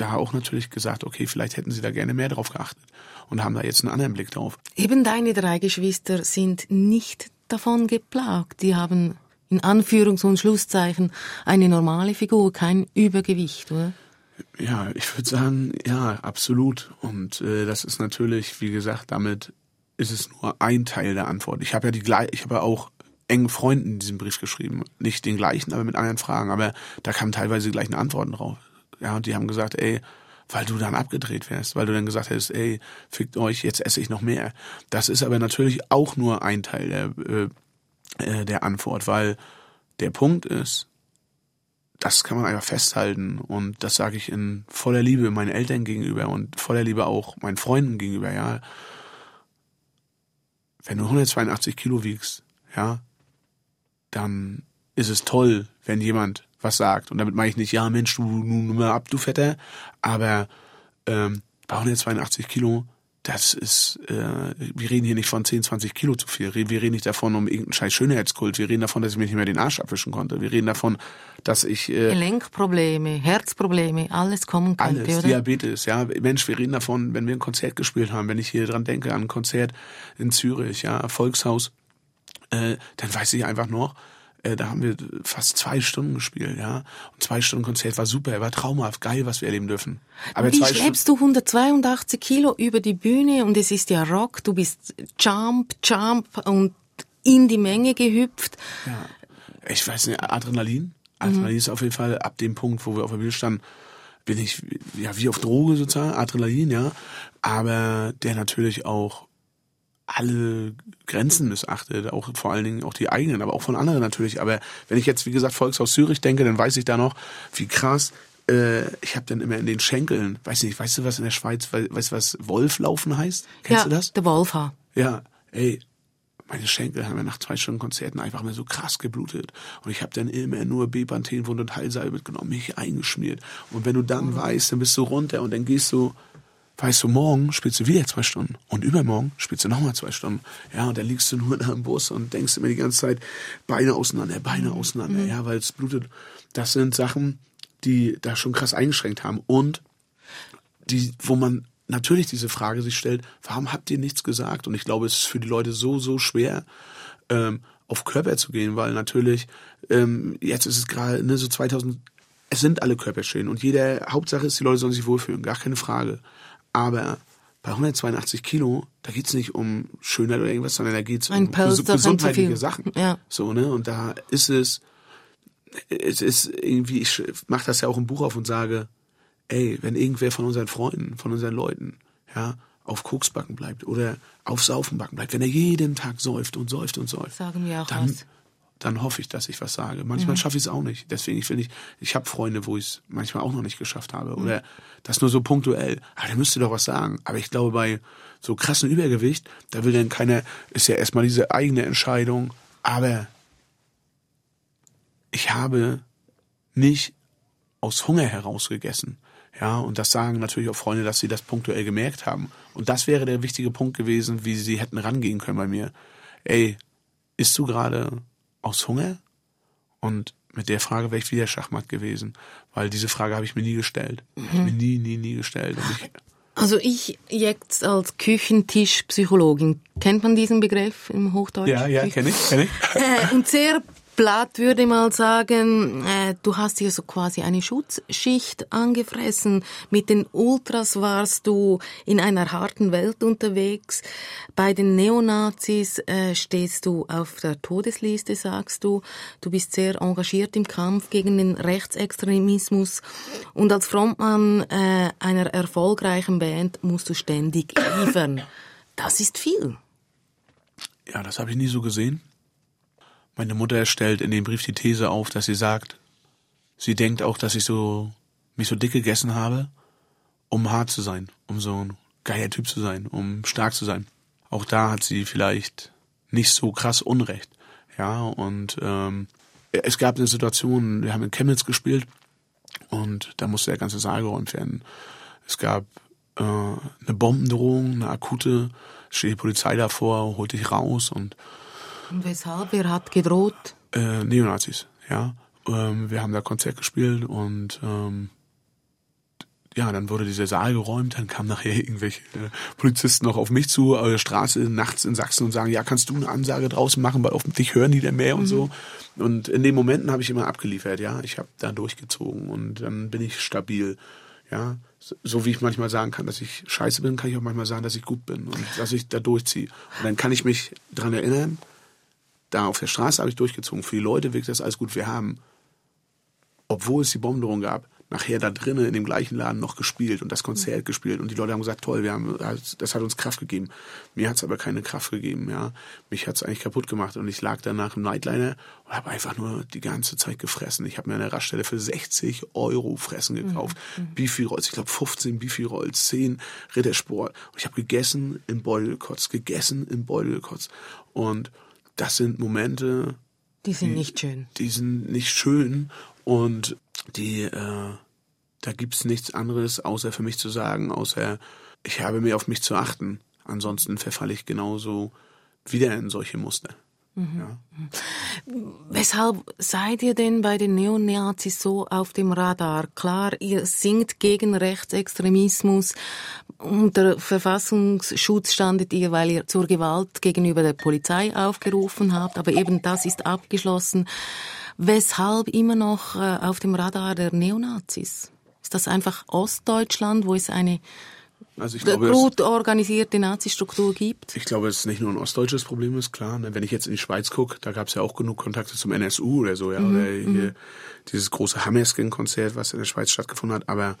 da auch natürlich gesagt, okay, vielleicht hätten sie da gerne mehr drauf geachtet und haben da jetzt einen anderen Blick drauf. Eben deine drei Geschwister sind nicht davon geplagt. Die haben in Anführungs- und Schlusszeichen eine normale Figur, kein Übergewicht, oder? Ja, ich würde sagen, ja, absolut. Und äh, das ist natürlich, wie gesagt, damit ist es nur ein Teil der Antwort. Ich habe ja die gleich, ich habe ja auch engen Freunden diesen Brief geschrieben, nicht den gleichen, aber mit anderen Fragen. Aber da kamen teilweise die gleichen Antworten drauf. Ja, und die haben gesagt, ey, weil du dann abgedreht wärst, weil du dann gesagt hättest, ey, fickt euch, jetzt esse ich noch mehr. Das ist aber natürlich auch nur ein Teil der, äh, äh, der Antwort, weil der Punkt ist, das kann man einfach festhalten und das sage ich in voller Liebe meinen Eltern gegenüber und voller Liebe auch meinen Freunden gegenüber, ja. Wenn du 182 Kilo wiegst, ja, dann ist es toll, wenn jemand was sagt. Und damit meine ich nicht, ja Mensch, du nun mal ab, du Fetter, aber ähm, bei 182 Kilo das ist, äh, wir reden hier nicht von 10, 20 Kilo zu viel. Wir reden nicht davon um irgendeinen scheiß Schönheitskult. Wir reden davon, dass ich mir nicht mehr den Arsch abwischen konnte. Wir reden davon, dass ich... Äh, Gelenkprobleme, Herzprobleme, alles kommen könnte, alles, oder? Diabetes, ja. Mensch, wir reden davon, wenn wir ein Konzert gespielt haben, wenn ich hier dran denke an ein Konzert in Zürich, ja, Volkshaus, äh, dann weiß ich einfach noch, äh, da haben wir fast zwei Stunden gespielt, ja. Und zwei Stunden Konzert war super, war traumhaft, geil, was wir erleben dürfen. Aber Wie schleppst du 182 Kilo über die Bühne und es ist ja Rock, du bist Jump, Jump und in die Menge gehüpft. Ja. Ich weiß nicht, Adrenalin. Adrenalin mhm. ist auf jeden Fall ab dem Punkt, wo wir auf der Bühne standen, bin ich ja wie auf Droge sozusagen, Adrenalin, ja. Aber der natürlich auch alle Grenzen missachtet, auch vor allen Dingen auch die eigenen, aber auch von anderen natürlich. Aber wenn ich jetzt, wie gesagt, Volkshaus Zürich denke, dann weiß ich da noch, wie krass. Äh, ich habe dann immer in den Schenkeln, weiß nicht, weißt du, was in der Schweiz, weißt du, was Wolflaufen heißt? Kennst ja, du das? Der Wolfhaar. Ja, ey, meine Schenkel haben ja nach zwei Stunden Konzerten einfach mal so krass geblutet. Und ich habe dann immer nur Bepanthenwund und Heilsalbe mitgenommen, mich eingeschmiert. Und wenn du dann weißt, dann bist du runter und dann gehst du weißt du, morgen spielst du wieder zwei Stunden und übermorgen spielst du nochmal zwei Stunden. Ja, und dann liegst du nur da im Bus und denkst immer die ganze Zeit Beine auseinander, Beine auseinander, mhm. ja, weil es blutet. Das sind Sachen, die da schon krass eingeschränkt haben und die, wo man natürlich diese Frage sich stellt, warum habt ihr nichts gesagt? Und ich glaube, es ist für die Leute so, so schwer, ähm, auf Körper zu gehen, weil natürlich, ähm, jetzt ist es gerade, ne, so 2000, es sind alle Körper schön und jeder, Hauptsache ist, die Leute sollen sich wohlfühlen, gar keine Frage. Aber bei 182 Kilo, da geht's nicht um Schönheit oder irgendwas, sondern da geht's Ein um ges gesundheitliche Sachen. Ja. So, ne? Und da ist es, es ist irgendwie, ich mache das ja auch im Buch auf und sage, ey, wenn irgendwer von unseren Freunden, von unseren Leuten, ja, auf Koksbacken bleibt oder auf Saufenbacken bleibt, wenn er jeden Tag säuft und säuft und säuft, sagen wir auch dann, was dann hoffe ich, dass ich was sage. Manchmal mhm. schaffe ich es auch nicht. Deswegen, ich will nicht, ich habe Freunde, wo ich es manchmal auch noch nicht geschafft habe. Mhm. Oder das nur so punktuell. Aber ah, der müsste doch was sagen. Aber ich glaube, bei so krassen Übergewicht, da will dann keiner, ist ja erstmal diese eigene Entscheidung. Aber ich habe nicht aus Hunger heraus gegessen. Ja, und das sagen natürlich auch Freunde, dass sie das punktuell gemerkt haben. Und das wäre der wichtige Punkt gewesen, wie sie hätten rangehen können bei mir. Ey, isst du gerade aus Hunger? Und mit der Frage wäre ich wieder Schachmatt gewesen, weil diese Frage habe ich mir nie gestellt. Mhm. Mir nie, nie, nie gestellt. Ich also ich jetzt als Küchentischpsychologin, kennt man diesen Begriff im Hochdeutsch? Ja, ja, kenne ich, kenne ich. Äh, [LAUGHS] und sehr Blatt würde mal sagen, äh, du hast hier so quasi eine Schutzschicht angefressen. Mit den Ultras warst du in einer harten Welt unterwegs. Bei den Neonazis äh, stehst du auf der Todesliste, sagst du. Du bist sehr engagiert im Kampf gegen den Rechtsextremismus. Und als Frontmann äh, einer erfolgreichen Band musst du ständig liefern. Das ist viel. Ja, das habe ich nie so gesehen. Meine Mutter stellt in dem Brief die These auf, dass sie sagt, sie denkt auch, dass ich so mich so dick gegessen habe, um hart zu sein, um so ein geiler Typ zu sein, um stark zu sein. Auch da hat sie vielleicht nicht so krass Unrecht. Ja, und ähm, es gab eine Situation, wir haben in Chemnitz gespielt und da musste der ganze Saal geräumt werden. Es gab äh, eine Bombendrohung, eine akute, steht die Polizei davor, holt dich raus und und weshalb? Wer hat gedroht? Äh, Neonazis, ja. Ähm, wir haben da Konzert gespielt und ähm, ja, dann wurde dieser Saal geräumt, dann kamen nachher irgendwelche äh, Polizisten noch auf mich zu, auf der Straße nachts in Sachsen und sagen, ja, kannst du eine Ansage draußen machen, weil dich hören die dann mehr mhm. und so. Und in den Momenten habe ich immer abgeliefert, ja. Ich habe da durchgezogen und dann bin ich stabil, ja. So, so, wie ich manchmal sagen kann, dass ich scheiße bin, kann ich auch manchmal sagen, dass ich gut bin und dass ich da durchziehe. Und dann kann ich mich dran erinnern, da auf der Straße habe ich durchgezogen. Für die Leute wirkt das alles gut. Wir haben, obwohl es die Bombendrohung gab, nachher da drinnen in dem gleichen Laden noch gespielt und das Konzert gespielt und die Leute haben gesagt, toll, wir haben, das hat uns Kraft gegeben. Mir hat's aber keine Kraft gegeben, ja. Mich hat's eigentlich kaputt gemacht und ich lag danach im Nightliner und habe einfach nur die ganze Zeit gefressen. Ich habe mir eine Raststelle für 60 Euro Fressen gekauft. Mhm. Bifi-Rolls, ich glaube 15 Bifi-Rolls, 10 Rittersport. Und ich habe gegessen im Beutel gekotzt, gegessen im Beutel gekotzt. Und das sind Momente, die sind die, nicht schön. Die sind nicht schön und die, äh, da gibt's nichts anderes, außer für mich zu sagen, außer ich habe mir auf mich zu achten. Ansonsten verfalle ich genauso wieder in solche Muster. Mhm. Ja. Weshalb seid ihr denn bei den Neonazis so auf dem Radar? Klar, ihr singt gegen Rechtsextremismus. Unter Verfassungsschutz standet ihr, weil ihr zur Gewalt gegenüber der Polizei aufgerufen habt. Aber eben das ist abgeschlossen. Weshalb immer noch äh, auf dem Radar der Neonazis? Ist das einfach Ostdeutschland, wo es eine also ich glaube, gut organisierte Nazi-Struktur gibt? Ich glaube, es ist nicht nur ein ostdeutsches Problem ist, klar. Ne? Wenn ich jetzt in die Schweiz gucke, da gab es ja auch genug Kontakte zum NSU oder so, ja. Mhm, oder mhm. dieses große Hammerskin-Konzert, was in der Schweiz stattgefunden hat. Aber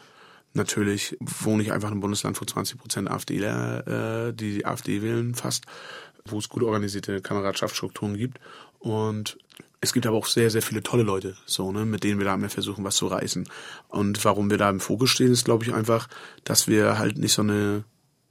natürlich wohne ich einfach in einem Bundesland, wo 20 Prozent AfDler, äh, die AfD wählen fast, wo es gut organisierte Kameradschaftsstrukturen gibt. Und es gibt aber auch sehr, sehr viele tolle Leute, so, ne, mit denen wir da mehr versuchen, was zu reißen. Und warum wir da im Fokus stehen, ist, glaube ich, einfach, dass wir halt nicht so eine,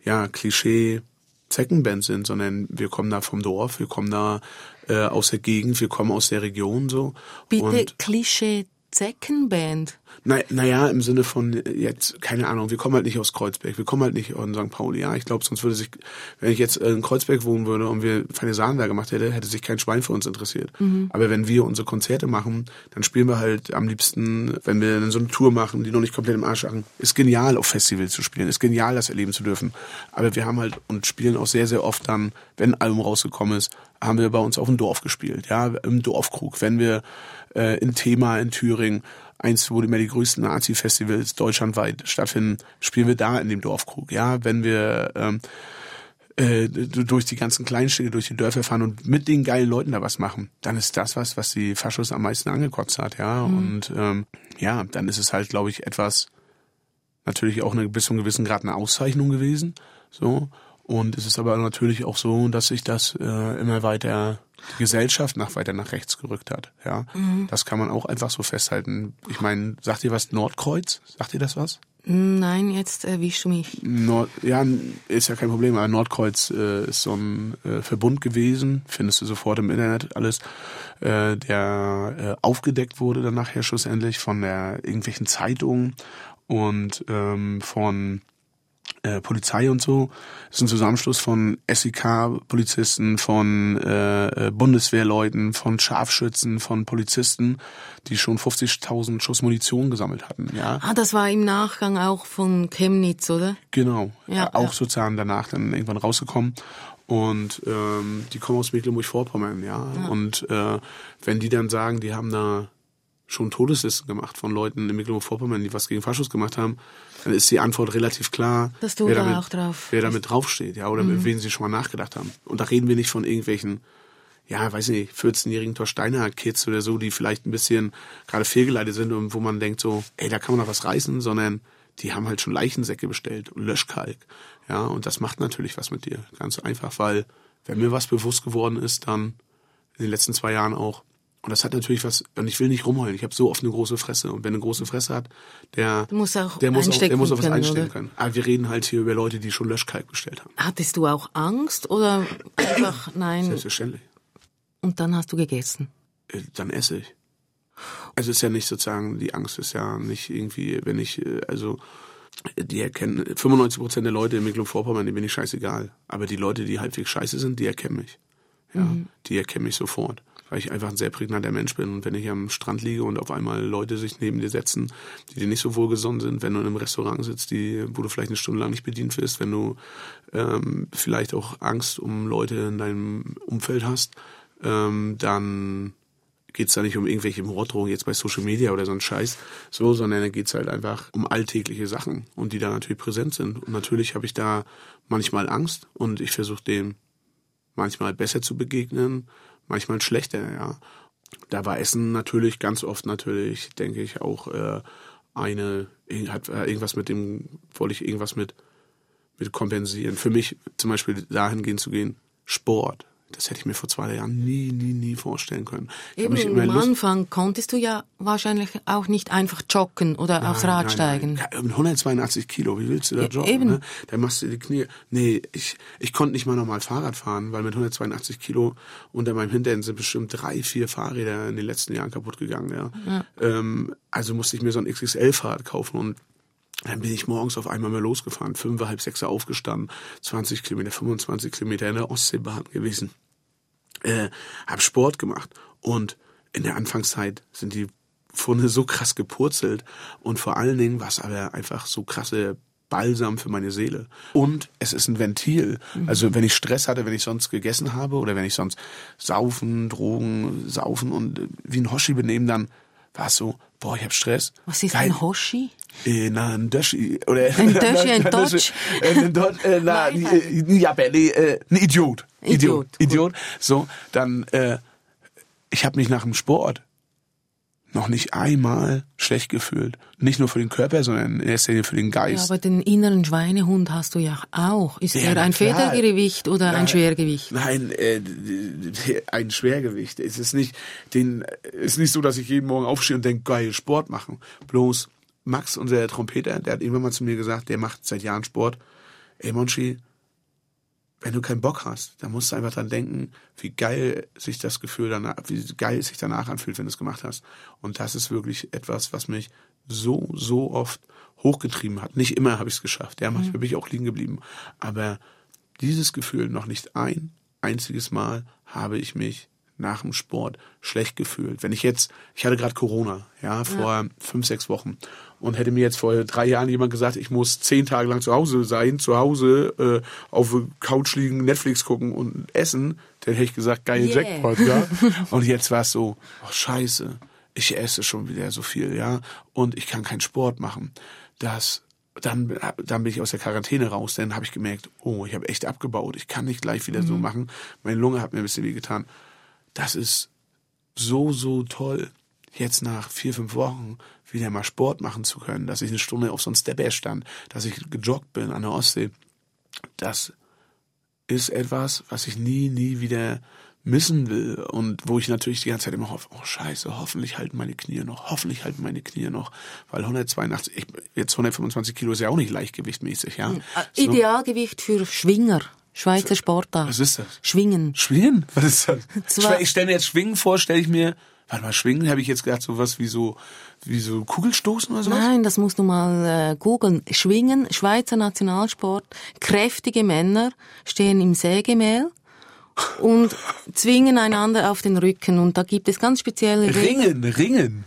ja, Klischee Zeckenband sind, sondern wir kommen da vom Dorf, wir kommen da äh, aus der Gegend, wir kommen aus der Region, so. Bitte Klischee Zeckenband. Na, naja, im Sinne von jetzt, keine Ahnung, wir kommen halt nicht aus Kreuzberg, wir kommen halt nicht aus St. Pauli. Ja, ich glaube, sonst würde sich, wenn ich jetzt in Kreuzberg wohnen würde und wir Feine Sahnen da gemacht hätte, hätte sich kein Schwein für uns interessiert. Mhm. Aber wenn wir unsere Konzerte machen, dann spielen wir halt am liebsten, wenn wir so eine Tour machen, die noch nicht komplett im Arsch machen. Ist genial, auf Festivals zu spielen, ist genial, das erleben zu dürfen. Aber wir haben halt und spielen auch sehr, sehr oft dann, wenn ein Album rausgekommen ist, haben wir bei uns auf dem Dorf gespielt, ja, im Dorfkrug. Wenn wir äh, in Thema in Thüringen, eins, wo immer die größten Nazi-Festivals deutschlandweit stattfinden, spielen wir da in dem Dorfkrug. Ja, wenn wir ähm, äh, durch die ganzen Kleinstädte, durch die Dörfer fahren und mit den geilen Leuten da was machen, dann ist das was, was die Faschos am meisten angekotzt hat, ja. Mhm. Und ähm, ja, dann ist es halt, glaube ich, etwas, natürlich auch eine, bis zu einem gewissen Grad eine Auszeichnung gewesen. So. Und es ist aber natürlich auch so, dass sich das äh, immer weiter die Gesellschaft nach weiter nach rechts gerückt hat. Ja, mhm. das kann man auch einfach so festhalten. Ich meine, sagt ihr was Nordkreuz? Sagt ihr das was? Nein, jetzt erwischst du mich. Nord, ja, ist ja kein Problem, aber Nordkreuz äh, ist so ein äh, Verbund gewesen, findest du sofort im Internet alles, äh, der äh, aufgedeckt wurde dann nachher schlussendlich von der irgendwelchen Zeitungen und ähm, von äh, Polizei und so. Das ist ein Zusammenschluss von SEK-Polizisten, von äh, äh, Bundeswehrleuten, von Scharfschützen, von Polizisten, die schon 50.000 Schuss Munition gesammelt hatten. Ja. Ah, das war im Nachgang auch von Chemnitz, oder? Genau. Ja, auch ja. sozusagen danach dann irgendwann rausgekommen. Und ähm, die kommen aus Mecklenburg-Vorpommern, ja. ja. Und äh, wenn die dann sagen, die haben da schon Todeslisten gemacht von Leuten in Mecklenburg-Vorpommern, die was gegen Faschos gemacht haben, dann ist die Antwort relativ klar, Dass du wer, da damit, auch drauf wer damit draufsteht, ja, oder mhm. mit wem sie schon mal nachgedacht haben. Und da reden wir nicht von irgendwelchen, ja, weiß nicht, 14-jährigen Torsteiner Kids oder so, die vielleicht ein bisschen gerade fehlgeleitet sind und wo man denkt so, ey, da kann man noch was reißen, sondern die haben halt schon Leichensäcke bestellt und Löschkalk. Ja, und das macht natürlich was mit dir. Ganz einfach, weil wenn mir was bewusst geworden ist, dann in den letzten zwei Jahren auch, und das hat natürlich was, und ich will nicht rumheulen, ich habe so oft eine große Fresse. Und wer eine große Fresse hat, der, muss auch der, muss, auch, der muss auf was können, einstellen oder? können. Aber wir reden halt hier über Leute, die schon Löschkalk bestellt haben. Hattest du auch Angst oder einfach [COUGHS] nein? Selbstverständlich. Und dann hast du gegessen? Äh, dann esse ich. Also ist ja nicht sozusagen, die Angst ist ja nicht irgendwie, wenn ich, äh, also die erkennen, 95 Prozent der Leute in Mecklenburg-Vorpommern, denen bin ich scheißegal. Aber die Leute, die halbwegs scheiße sind, die erkennen mich. Ja, mhm. die erkennen mich sofort weil ich einfach ein sehr prägnanter Mensch bin. Und wenn ich am Strand liege und auf einmal Leute sich neben dir setzen, die dir nicht so wohlgesonnen sind, wenn du in einem Restaurant sitzt, die, wo du vielleicht eine Stunde lang nicht bedient wirst, wenn du ähm, vielleicht auch Angst um Leute in deinem Umfeld hast, ähm, dann geht's da nicht um irgendwelche Morddrohungen jetzt bei Social Media oder so ein Scheiß, so, sondern da geht's halt einfach um alltägliche Sachen und die da natürlich präsent sind. Und natürlich habe ich da manchmal Angst und ich versuche dem manchmal besser zu begegnen, manchmal schlechter, ja. Da war Essen natürlich ganz oft natürlich, denke ich, auch äh, eine, hat äh, irgendwas mit dem, wollte ich irgendwas mit, mit kompensieren. Für mich zum Beispiel dahingehend zu gehen, Sport. Das hätte ich mir vor zwei Jahren nie, nie, nie vorstellen können. Ich Eben, am Anfang konntest du ja wahrscheinlich auch nicht einfach joggen oder nein, aufs Rad nein, steigen. Nein. Ja, 182 Kilo, wie willst du da joggen? Eben. Ne? Da machst du die Knie. Nee, ich, ich konnte nicht mal normal Fahrrad fahren, weil mit 182 Kilo unter meinem Hintern sind bestimmt drei, vier Fahrräder in den letzten Jahren kaputt gegangen. Ja. ja. Ähm, also musste ich mir so ein XXL-Fahrrad kaufen und dann bin ich morgens auf einmal mal losgefahren, fünf, halb sechs aufgestanden, 20 Kilometer, 25 Kilometer in der Ostseebahn gewesen. Äh, hab Sport gemacht und in der Anfangszeit sind die Funde so krass gepurzelt und vor allen Dingen war es aber einfach so krasse Balsam für meine Seele. Und es ist ein Ventil. Mhm. Also wenn ich Stress hatte, wenn ich sonst gegessen habe oder wenn ich sonst saufen, Drogen, saufen und wie ein Hoshi benehmen, dann war es so, boah, ich hab Stress. Was ist Geil. ein Hoshi? Äh, na, ein Döschi. Oder, ein Döschi, ein Dodge? Ein Dodge, na, ja, äh, [LAUGHS] ein Idiot. Idiot. Idiot. Idiot. So, dann, äh, ich habe mich nach dem Sport noch nicht einmal schlecht gefühlt. Nicht nur für den Körper, sondern in erster Linie für den Geist. Ja, aber den inneren Schweinehund hast du ja auch. Ist ja, er ein klar. Federgewicht oder nein, ein Schwergewicht? Nein, äh, ein Schwergewicht. Es ist nicht, den, es ist nicht so, dass ich jeden Morgen aufstehe und denke, geil, Sport machen. Bloß Max, unser Trompeter, der hat irgendwann mal zu mir gesagt, der macht seit Jahren Sport. Ey, Monchi, wenn du keinen Bock hast, dann musst du einfach dran denken, wie geil sich das Gefühl danach, wie geil es sich danach anfühlt, wenn du es gemacht hast. Und das ist wirklich etwas, was mich so, so oft hochgetrieben hat. Nicht immer habe ich es geschafft. Ja, manchmal mhm. bin ich auch liegen geblieben. Aber dieses Gefühl noch nicht ein einziges Mal habe ich mich nach dem Sport schlecht gefühlt. Wenn ich jetzt, ich hatte gerade Corona, ja, vor ja. fünf, sechs Wochen und hätte mir jetzt vor drei Jahren jemand gesagt, ich muss zehn Tage lang zu Hause sein, zu Hause äh, auf Couch liegen, Netflix gucken und essen, dann hätte ich gesagt, geil yeah. Jackpot, ja. [LAUGHS] und jetzt war es so, oh, scheiße, ich esse schon wieder so viel, ja, und ich kann keinen Sport machen. Das dann, dann bin ich aus der Quarantäne raus, dann habe ich gemerkt, oh, ich habe echt abgebaut, ich kann nicht gleich wieder mhm. so machen. Meine Lunge hat mir ein bisschen weh getan. Das ist so, so toll, jetzt nach vier, fünf Wochen wieder mal Sport machen zu können, dass ich eine Stunde auf so einem Stepper stand, dass ich gejoggt bin an der Ostsee. Das ist etwas, was ich nie, nie wieder missen will und wo ich natürlich die ganze Zeit immer hoffe, oh scheiße, hoffentlich halten meine Knie noch, hoffentlich halten meine Knie noch, weil 182, ich, jetzt 125 Kilo ist ja auch nicht leichtgewichtmäßig, ja. Hm, so. Idealgewicht für Schwinger. Schweizer Sportart. Was ist das? Schwingen. Schwingen? Was ist das? [LAUGHS] Ich stelle mir jetzt Schwingen vor, stelle ich mir, warte mal, Schwingen, habe ich jetzt gedacht, sowas wie so, wie so Kugelstoßen oder sowas? Nein, das musst du mal äh, googeln. Schwingen, Schweizer Nationalsport, kräftige Männer stehen im Sägemehl und zwingen einander auf den Rücken und da gibt es ganz spezielle Ringen, Ringen.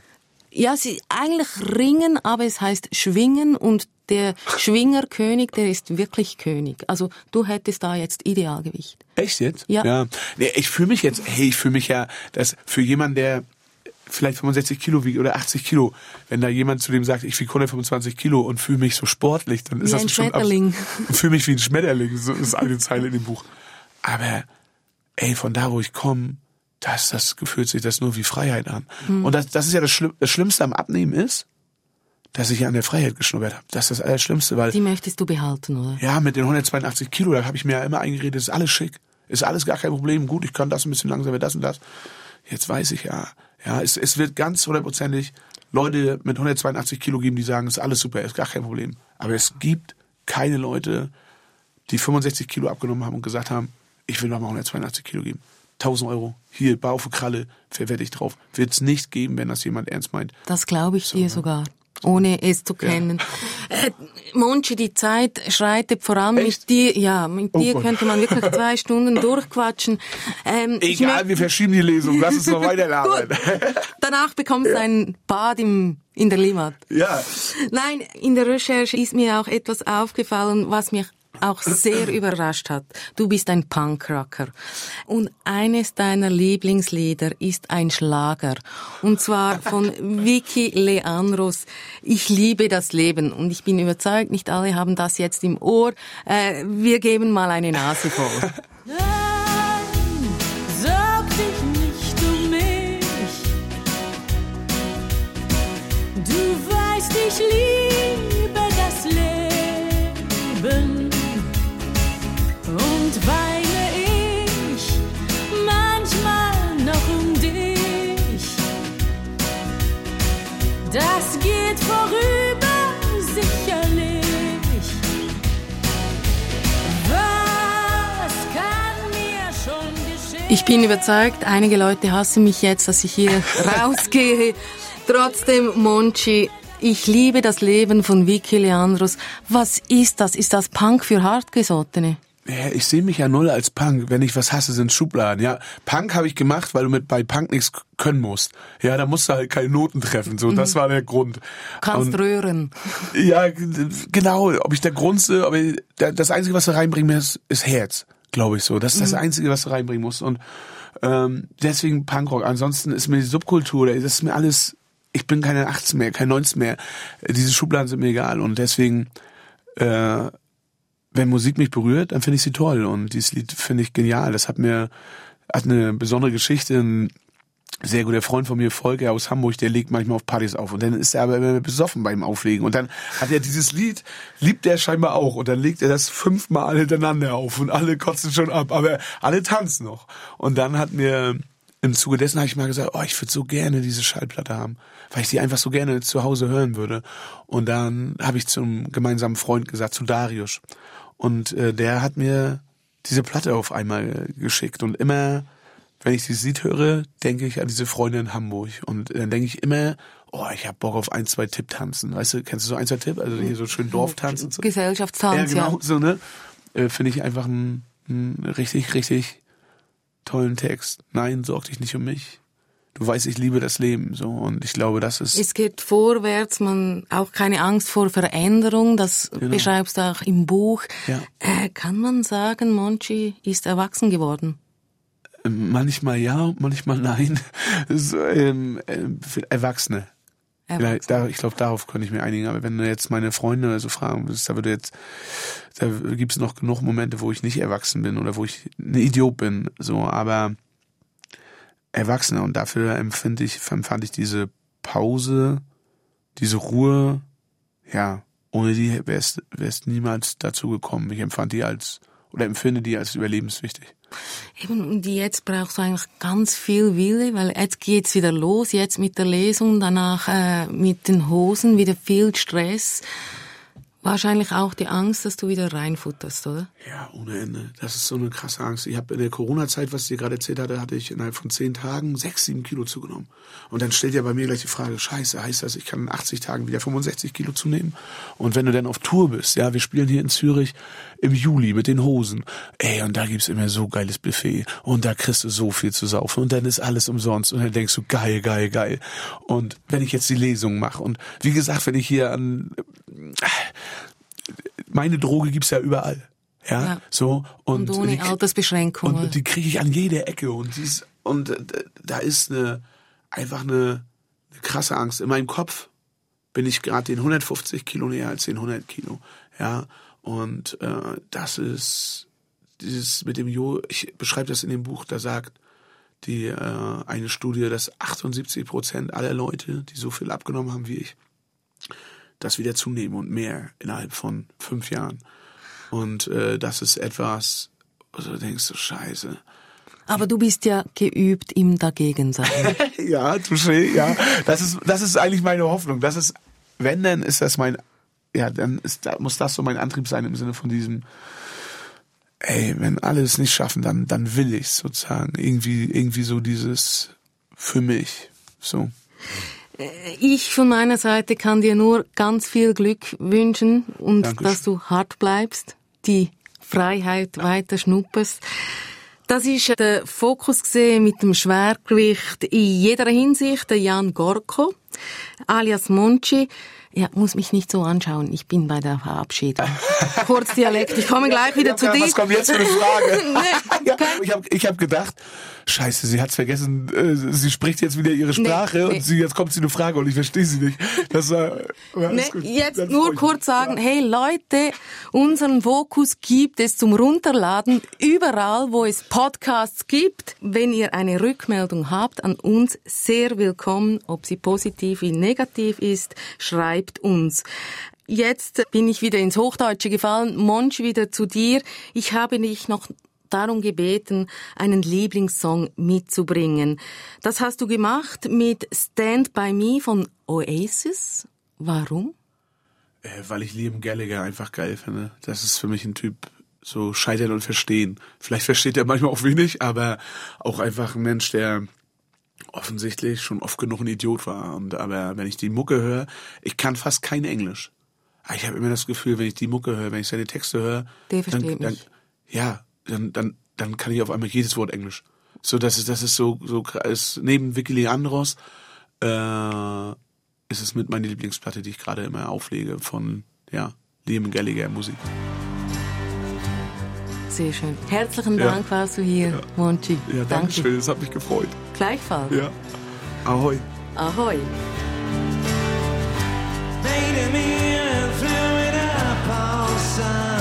Ja, sie eigentlich ringen, aber es heißt schwingen und der Schwingerkönig, der ist wirklich König. Also du hättest da jetzt Idealgewicht. Echt jetzt? Ja. ja. Nee, ich fühle mich jetzt, hey, ich fühle mich ja, dass für jemanden, der vielleicht 65 Kilo wiegt oder 80 Kilo, wenn da jemand zu dem sagt, ich wiege 125 Kilo und fühle mich so sportlich, dann ist wie das ein Schmetterling. [LAUGHS] Fühle mich wie ein Schmetterling, so ist eine Zeile in dem Buch. Aber ey, von da, wo ich komme, das, das gefühlt sich das nur wie Freiheit an. Hm. Und das, das ist ja das, Schlimm, das Schlimmste am Abnehmen ist, dass ich an der Freiheit geschnuppert habe. Das ist das Allerschlimmste, weil... Die möchtest du behalten, oder? Ja, mit den 182 Kilo, da habe ich mir ja immer eingeredet, ist alles schick. Ist alles gar kein Problem. Gut, ich kann das ein bisschen langsamer, das und das. Jetzt weiß ich ja, ja, es, es wird ganz hundertprozentig Leute mit 182 Kilo geben, die sagen, ist alles super, ist gar kein Problem. Aber es gibt keine Leute, die 65 Kilo abgenommen haben und gesagt haben, ich will noch mal 182 Kilo geben. 1000 Euro, hier, Bau für Kralle, verwette ich drauf. Wird es nicht geben, wenn das jemand ernst meint. Das glaube ich so, dir ne? sogar ohne es zu kennen. Ja. Äh, Monchi, die Zeit schreitet vor allem Echt? mit dir. Ja, mit oh dir Gott. könnte man wirklich [LAUGHS] zwei Stunden durchquatschen. Ähm, Egal, wir verschieben die Lesung. Lass uns noch weiter labern. [LAUGHS] Danach bekommst du ja. ein Bad im, in der Limmat. Ja. Nein, in der Recherche ist mir auch etwas aufgefallen, was mich auch sehr [CLEARS THROAT] überrascht hat. Du bist ein Punkrocker. Und eines deiner Lieblingslieder ist ein Schlager. Und zwar von [LAUGHS] Vicky Leandros. Ich liebe das Leben. Und ich bin überzeugt, nicht alle haben das jetzt im Ohr. Äh, wir geben mal eine Nase voll. [LAUGHS] Ich liebe geht vorüber, sicherlich. Was kann mir schon geschehen? Ich bin überzeugt, einige Leute hassen mich jetzt, dass ich hier [LAUGHS] rausgehe. Trotzdem, Monchi, ich liebe das Leben von Vicky Leandros. Was ist das? Ist das Punk für Hartgesottene? Ich sehe mich ja null als Punk. Wenn ich was hasse, sind Schubladen. Ja, Punk habe ich gemacht, weil du mit bei Punk nichts können musst. Ja, da musst du halt keine Noten treffen. So, das war der Grund. Kannst Und- rühren. Ja, genau. Ob ich der Grunze, aber da- das Einzige, was du reinbringen musst, ist Herz, glaube ich so. Das ist das Einzige, was du reinbringen musst. Und ähm, deswegen Punkrock. Ansonsten ist mir die Subkultur, das ist mir alles. Ich bin keine 18 mehr, kein 19 mehr. Diese Schubladen sind mir egal. Und deswegen, äh, wenn Musik mich berührt, dann finde ich sie toll. Und dieses Lied finde ich genial. Das hat mir hat eine besondere Geschichte. Ein sehr guter Freund von mir, Volker aus Hamburg, der legt manchmal auf Partys auf. Und dann ist er aber immer besoffen beim Auflegen. Und dann hat er dieses Lied, liebt er scheinbar auch. Und dann legt er das fünfmal hintereinander auf. Und alle kotzen schon ab. Aber alle tanzen noch. Und dann hat mir im Zuge dessen habe ich mal gesagt, oh, ich würde so gerne diese Schallplatte haben, weil ich die einfach so gerne zu Hause hören würde. Und dann habe ich zum gemeinsamen Freund gesagt, zu Darius. Und äh, der hat mir diese Platte auf einmal äh, geschickt. Und immer, wenn ich dieses Lied höre, denke ich an diese Freunde in Hamburg. Und dann denke ich immer, oh, ich hab Bock auf ein, zwei Tipp-Tanzen. Weißt du, kennst du so ein, zwei Tipp? Also hier so schön Dorftanzen und so. Gesellschaftstanz, Ja, ja. genau, so, ne? Äh, Finde ich einfach einen, einen richtig, richtig tollen Text. Nein, sorg dich nicht um mich. Du weißt, ich liebe das Leben, so. Und ich glaube, das ist, Es geht vorwärts, man auch keine Angst vor Veränderung, das beschreibst du auch im Buch. Ja. Äh, kann man sagen, Monchi ist erwachsen geworden? manchmal ja, manchmal nein. [LAUGHS] So, ähm, ähm, Erwachsene. Erwachsen. Vielleicht, da, ich glaube, darauf könnte ich mir einigen. Aber wenn du jetzt meine Freunde oder so fragen würdest, da würde jetzt, da gibt es noch genug Momente, wo ich nicht erwachsen bin oder wo ich ein Idiot bin. So, aber Erwachsener und dafür empfinde ich, empfand ich diese Pause, diese Ruhe, ja, ohne die wäre es niemals dazu gekommen. Ich empfand die als oder empfinde die als überlebenswichtig. Eben, und jetzt brauchst du eigentlich ganz viel Wille, weil jetzt geht's wieder los, jetzt mit der Lesung, danach äh, mit den Hosen, wieder viel Stress. Wahrscheinlich auch die Angst, dass du wieder reinfutterst, oder? Ja, ohne Ende. Das ist so eine krasse Angst. Ich habe in der Corona-Zeit, was ich dir gerade erzählt hatte, hatte ich innerhalb von zehn Tagen sechs, sieben Kilo zugenommen. Und dann stellt ja bei mir gleich die Frage, scheiße, heißt das, ich kann in 80 Tagen wieder 65 Kilo zunehmen? Und wenn du dann auf Tour bist, ja, wir spielen hier in Zürich im Juli mit den Hosen, ey, und da gibt's immer so geiles Buffet und da kriegst du so viel zu saufen und dann ist alles umsonst und dann denkst du, geil, geil, geil. Und wenn ich jetzt die Lesung mache und wie gesagt, wenn ich hier an meine Droge gibt's ja überall. Ja, Ja. so und, Und ohne die, Altersbeschränkung. und die kriege ich an jeder Ecke und die ist, und äh, da ist eine einfach eine, eine krasse Angst in meinem Kopf. Bin ich gerade den 150 Kilo näher als den 100 Kilo, ja und äh, das ist dieses mit dem Jo. Ich beschreibe das in dem Buch. Da sagt die äh, eine Studie, dass 78 Prozent aller Leute, die so viel abgenommen haben wie ich, das wieder zunehmen und mehr innerhalb von fünf Jahren. Und äh, das ist etwas, also du denkst du, scheiße. Aber du bist ja geübt im Dagegensein. [LAUGHS] ja, touché, ja. Das ist, das ist eigentlich meine Hoffnung. Das ist, wenn, dann ist das mein, ja, dann ist, muss das so mein Antrieb sein im Sinne von diesem, ey, wenn alle es nicht schaffen, dann, dann will ich sozusagen. Irgendwie, irgendwie so dieses für mich. So. Ich von meiner Seite kann dir nur ganz viel Glück wünschen und Dankeschön. dass du hart bleibst, die Freiheit weiter schnupperst. Das ist der Fokus gesehen mit dem Schwergewicht in jeder Hinsicht, der Jan Gorko, alias Monchi. Ja, muss mich nicht so anschauen. Ich bin bei der Verabschiedung. [LAUGHS] Kurz Dialekt. Ich komme gleich wieder zu dir. Was kommt jetzt für eine Frage? [LAUGHS] Nee, [LAUGHS] ja, ich habe ich hab gedacht, scheiße, sie hat's vergessen, äh, sie spricht jetzt wieder ihre Sprache nee. und sie, jetzt kommt sie eine Frage und ich verstehe sie nicht. Das war, Ne, gut. jetzt Dann nur kurz sagen, hey Leute, unseren Fokus gibt es zum Runterladen überall, wo es Podcasts gibt. Wenn ihr eine Rückmeldung habt an uns, sehr willkommen, ob sie positiv wie negativ ist, schreibt bleibt uns. Jetzt bin ich wieder ins Hochdeutsche gefallen. Monsch, wieder zu dir. Ich habe dich noch darum gebeten, einen Lieblingssong mitzubringen. Das hast du gemacht mit Stand By Me von Oasis. Warum? Äh, weil ich Liam Gallagher einfach geil finde. Das ist für mich ein Typ, so scheitern und verstehen. Vielleicht versteht er manchmal auch wenig, aber auch einfach ein Mensch, der offensichtlich schon oft genug ein Idiot war. Und aber wenn ich die Mucke höre, ich kann fast kein Englisch. Aber ich habe immer das Gefühl, wenn ich die Mucke höre, wenn ich seine Texte höre, Der dann, versteht dann mich. ja, dann, dann, dann kann ich auf einmal jedes Wort Englisch. So, das ist, das ist so, so ist neben Vicky Leandros äh, ist es mit meiner Lieblingsplatte, die ich gerade immer auflege von ja Liam Gallagher Musik. Sehr schön. Herzlichen Ja. Dank, warst du hier, Monchi. Ja, danke schön, das hat mich gefreut. Gleichfalls. Ja. Ahoi. Ahoi. Made me and threw it up on Sunday.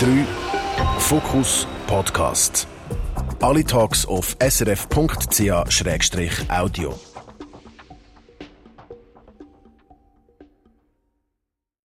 3 Fokus Podcast. Alle Talks auf srf.ch-audio.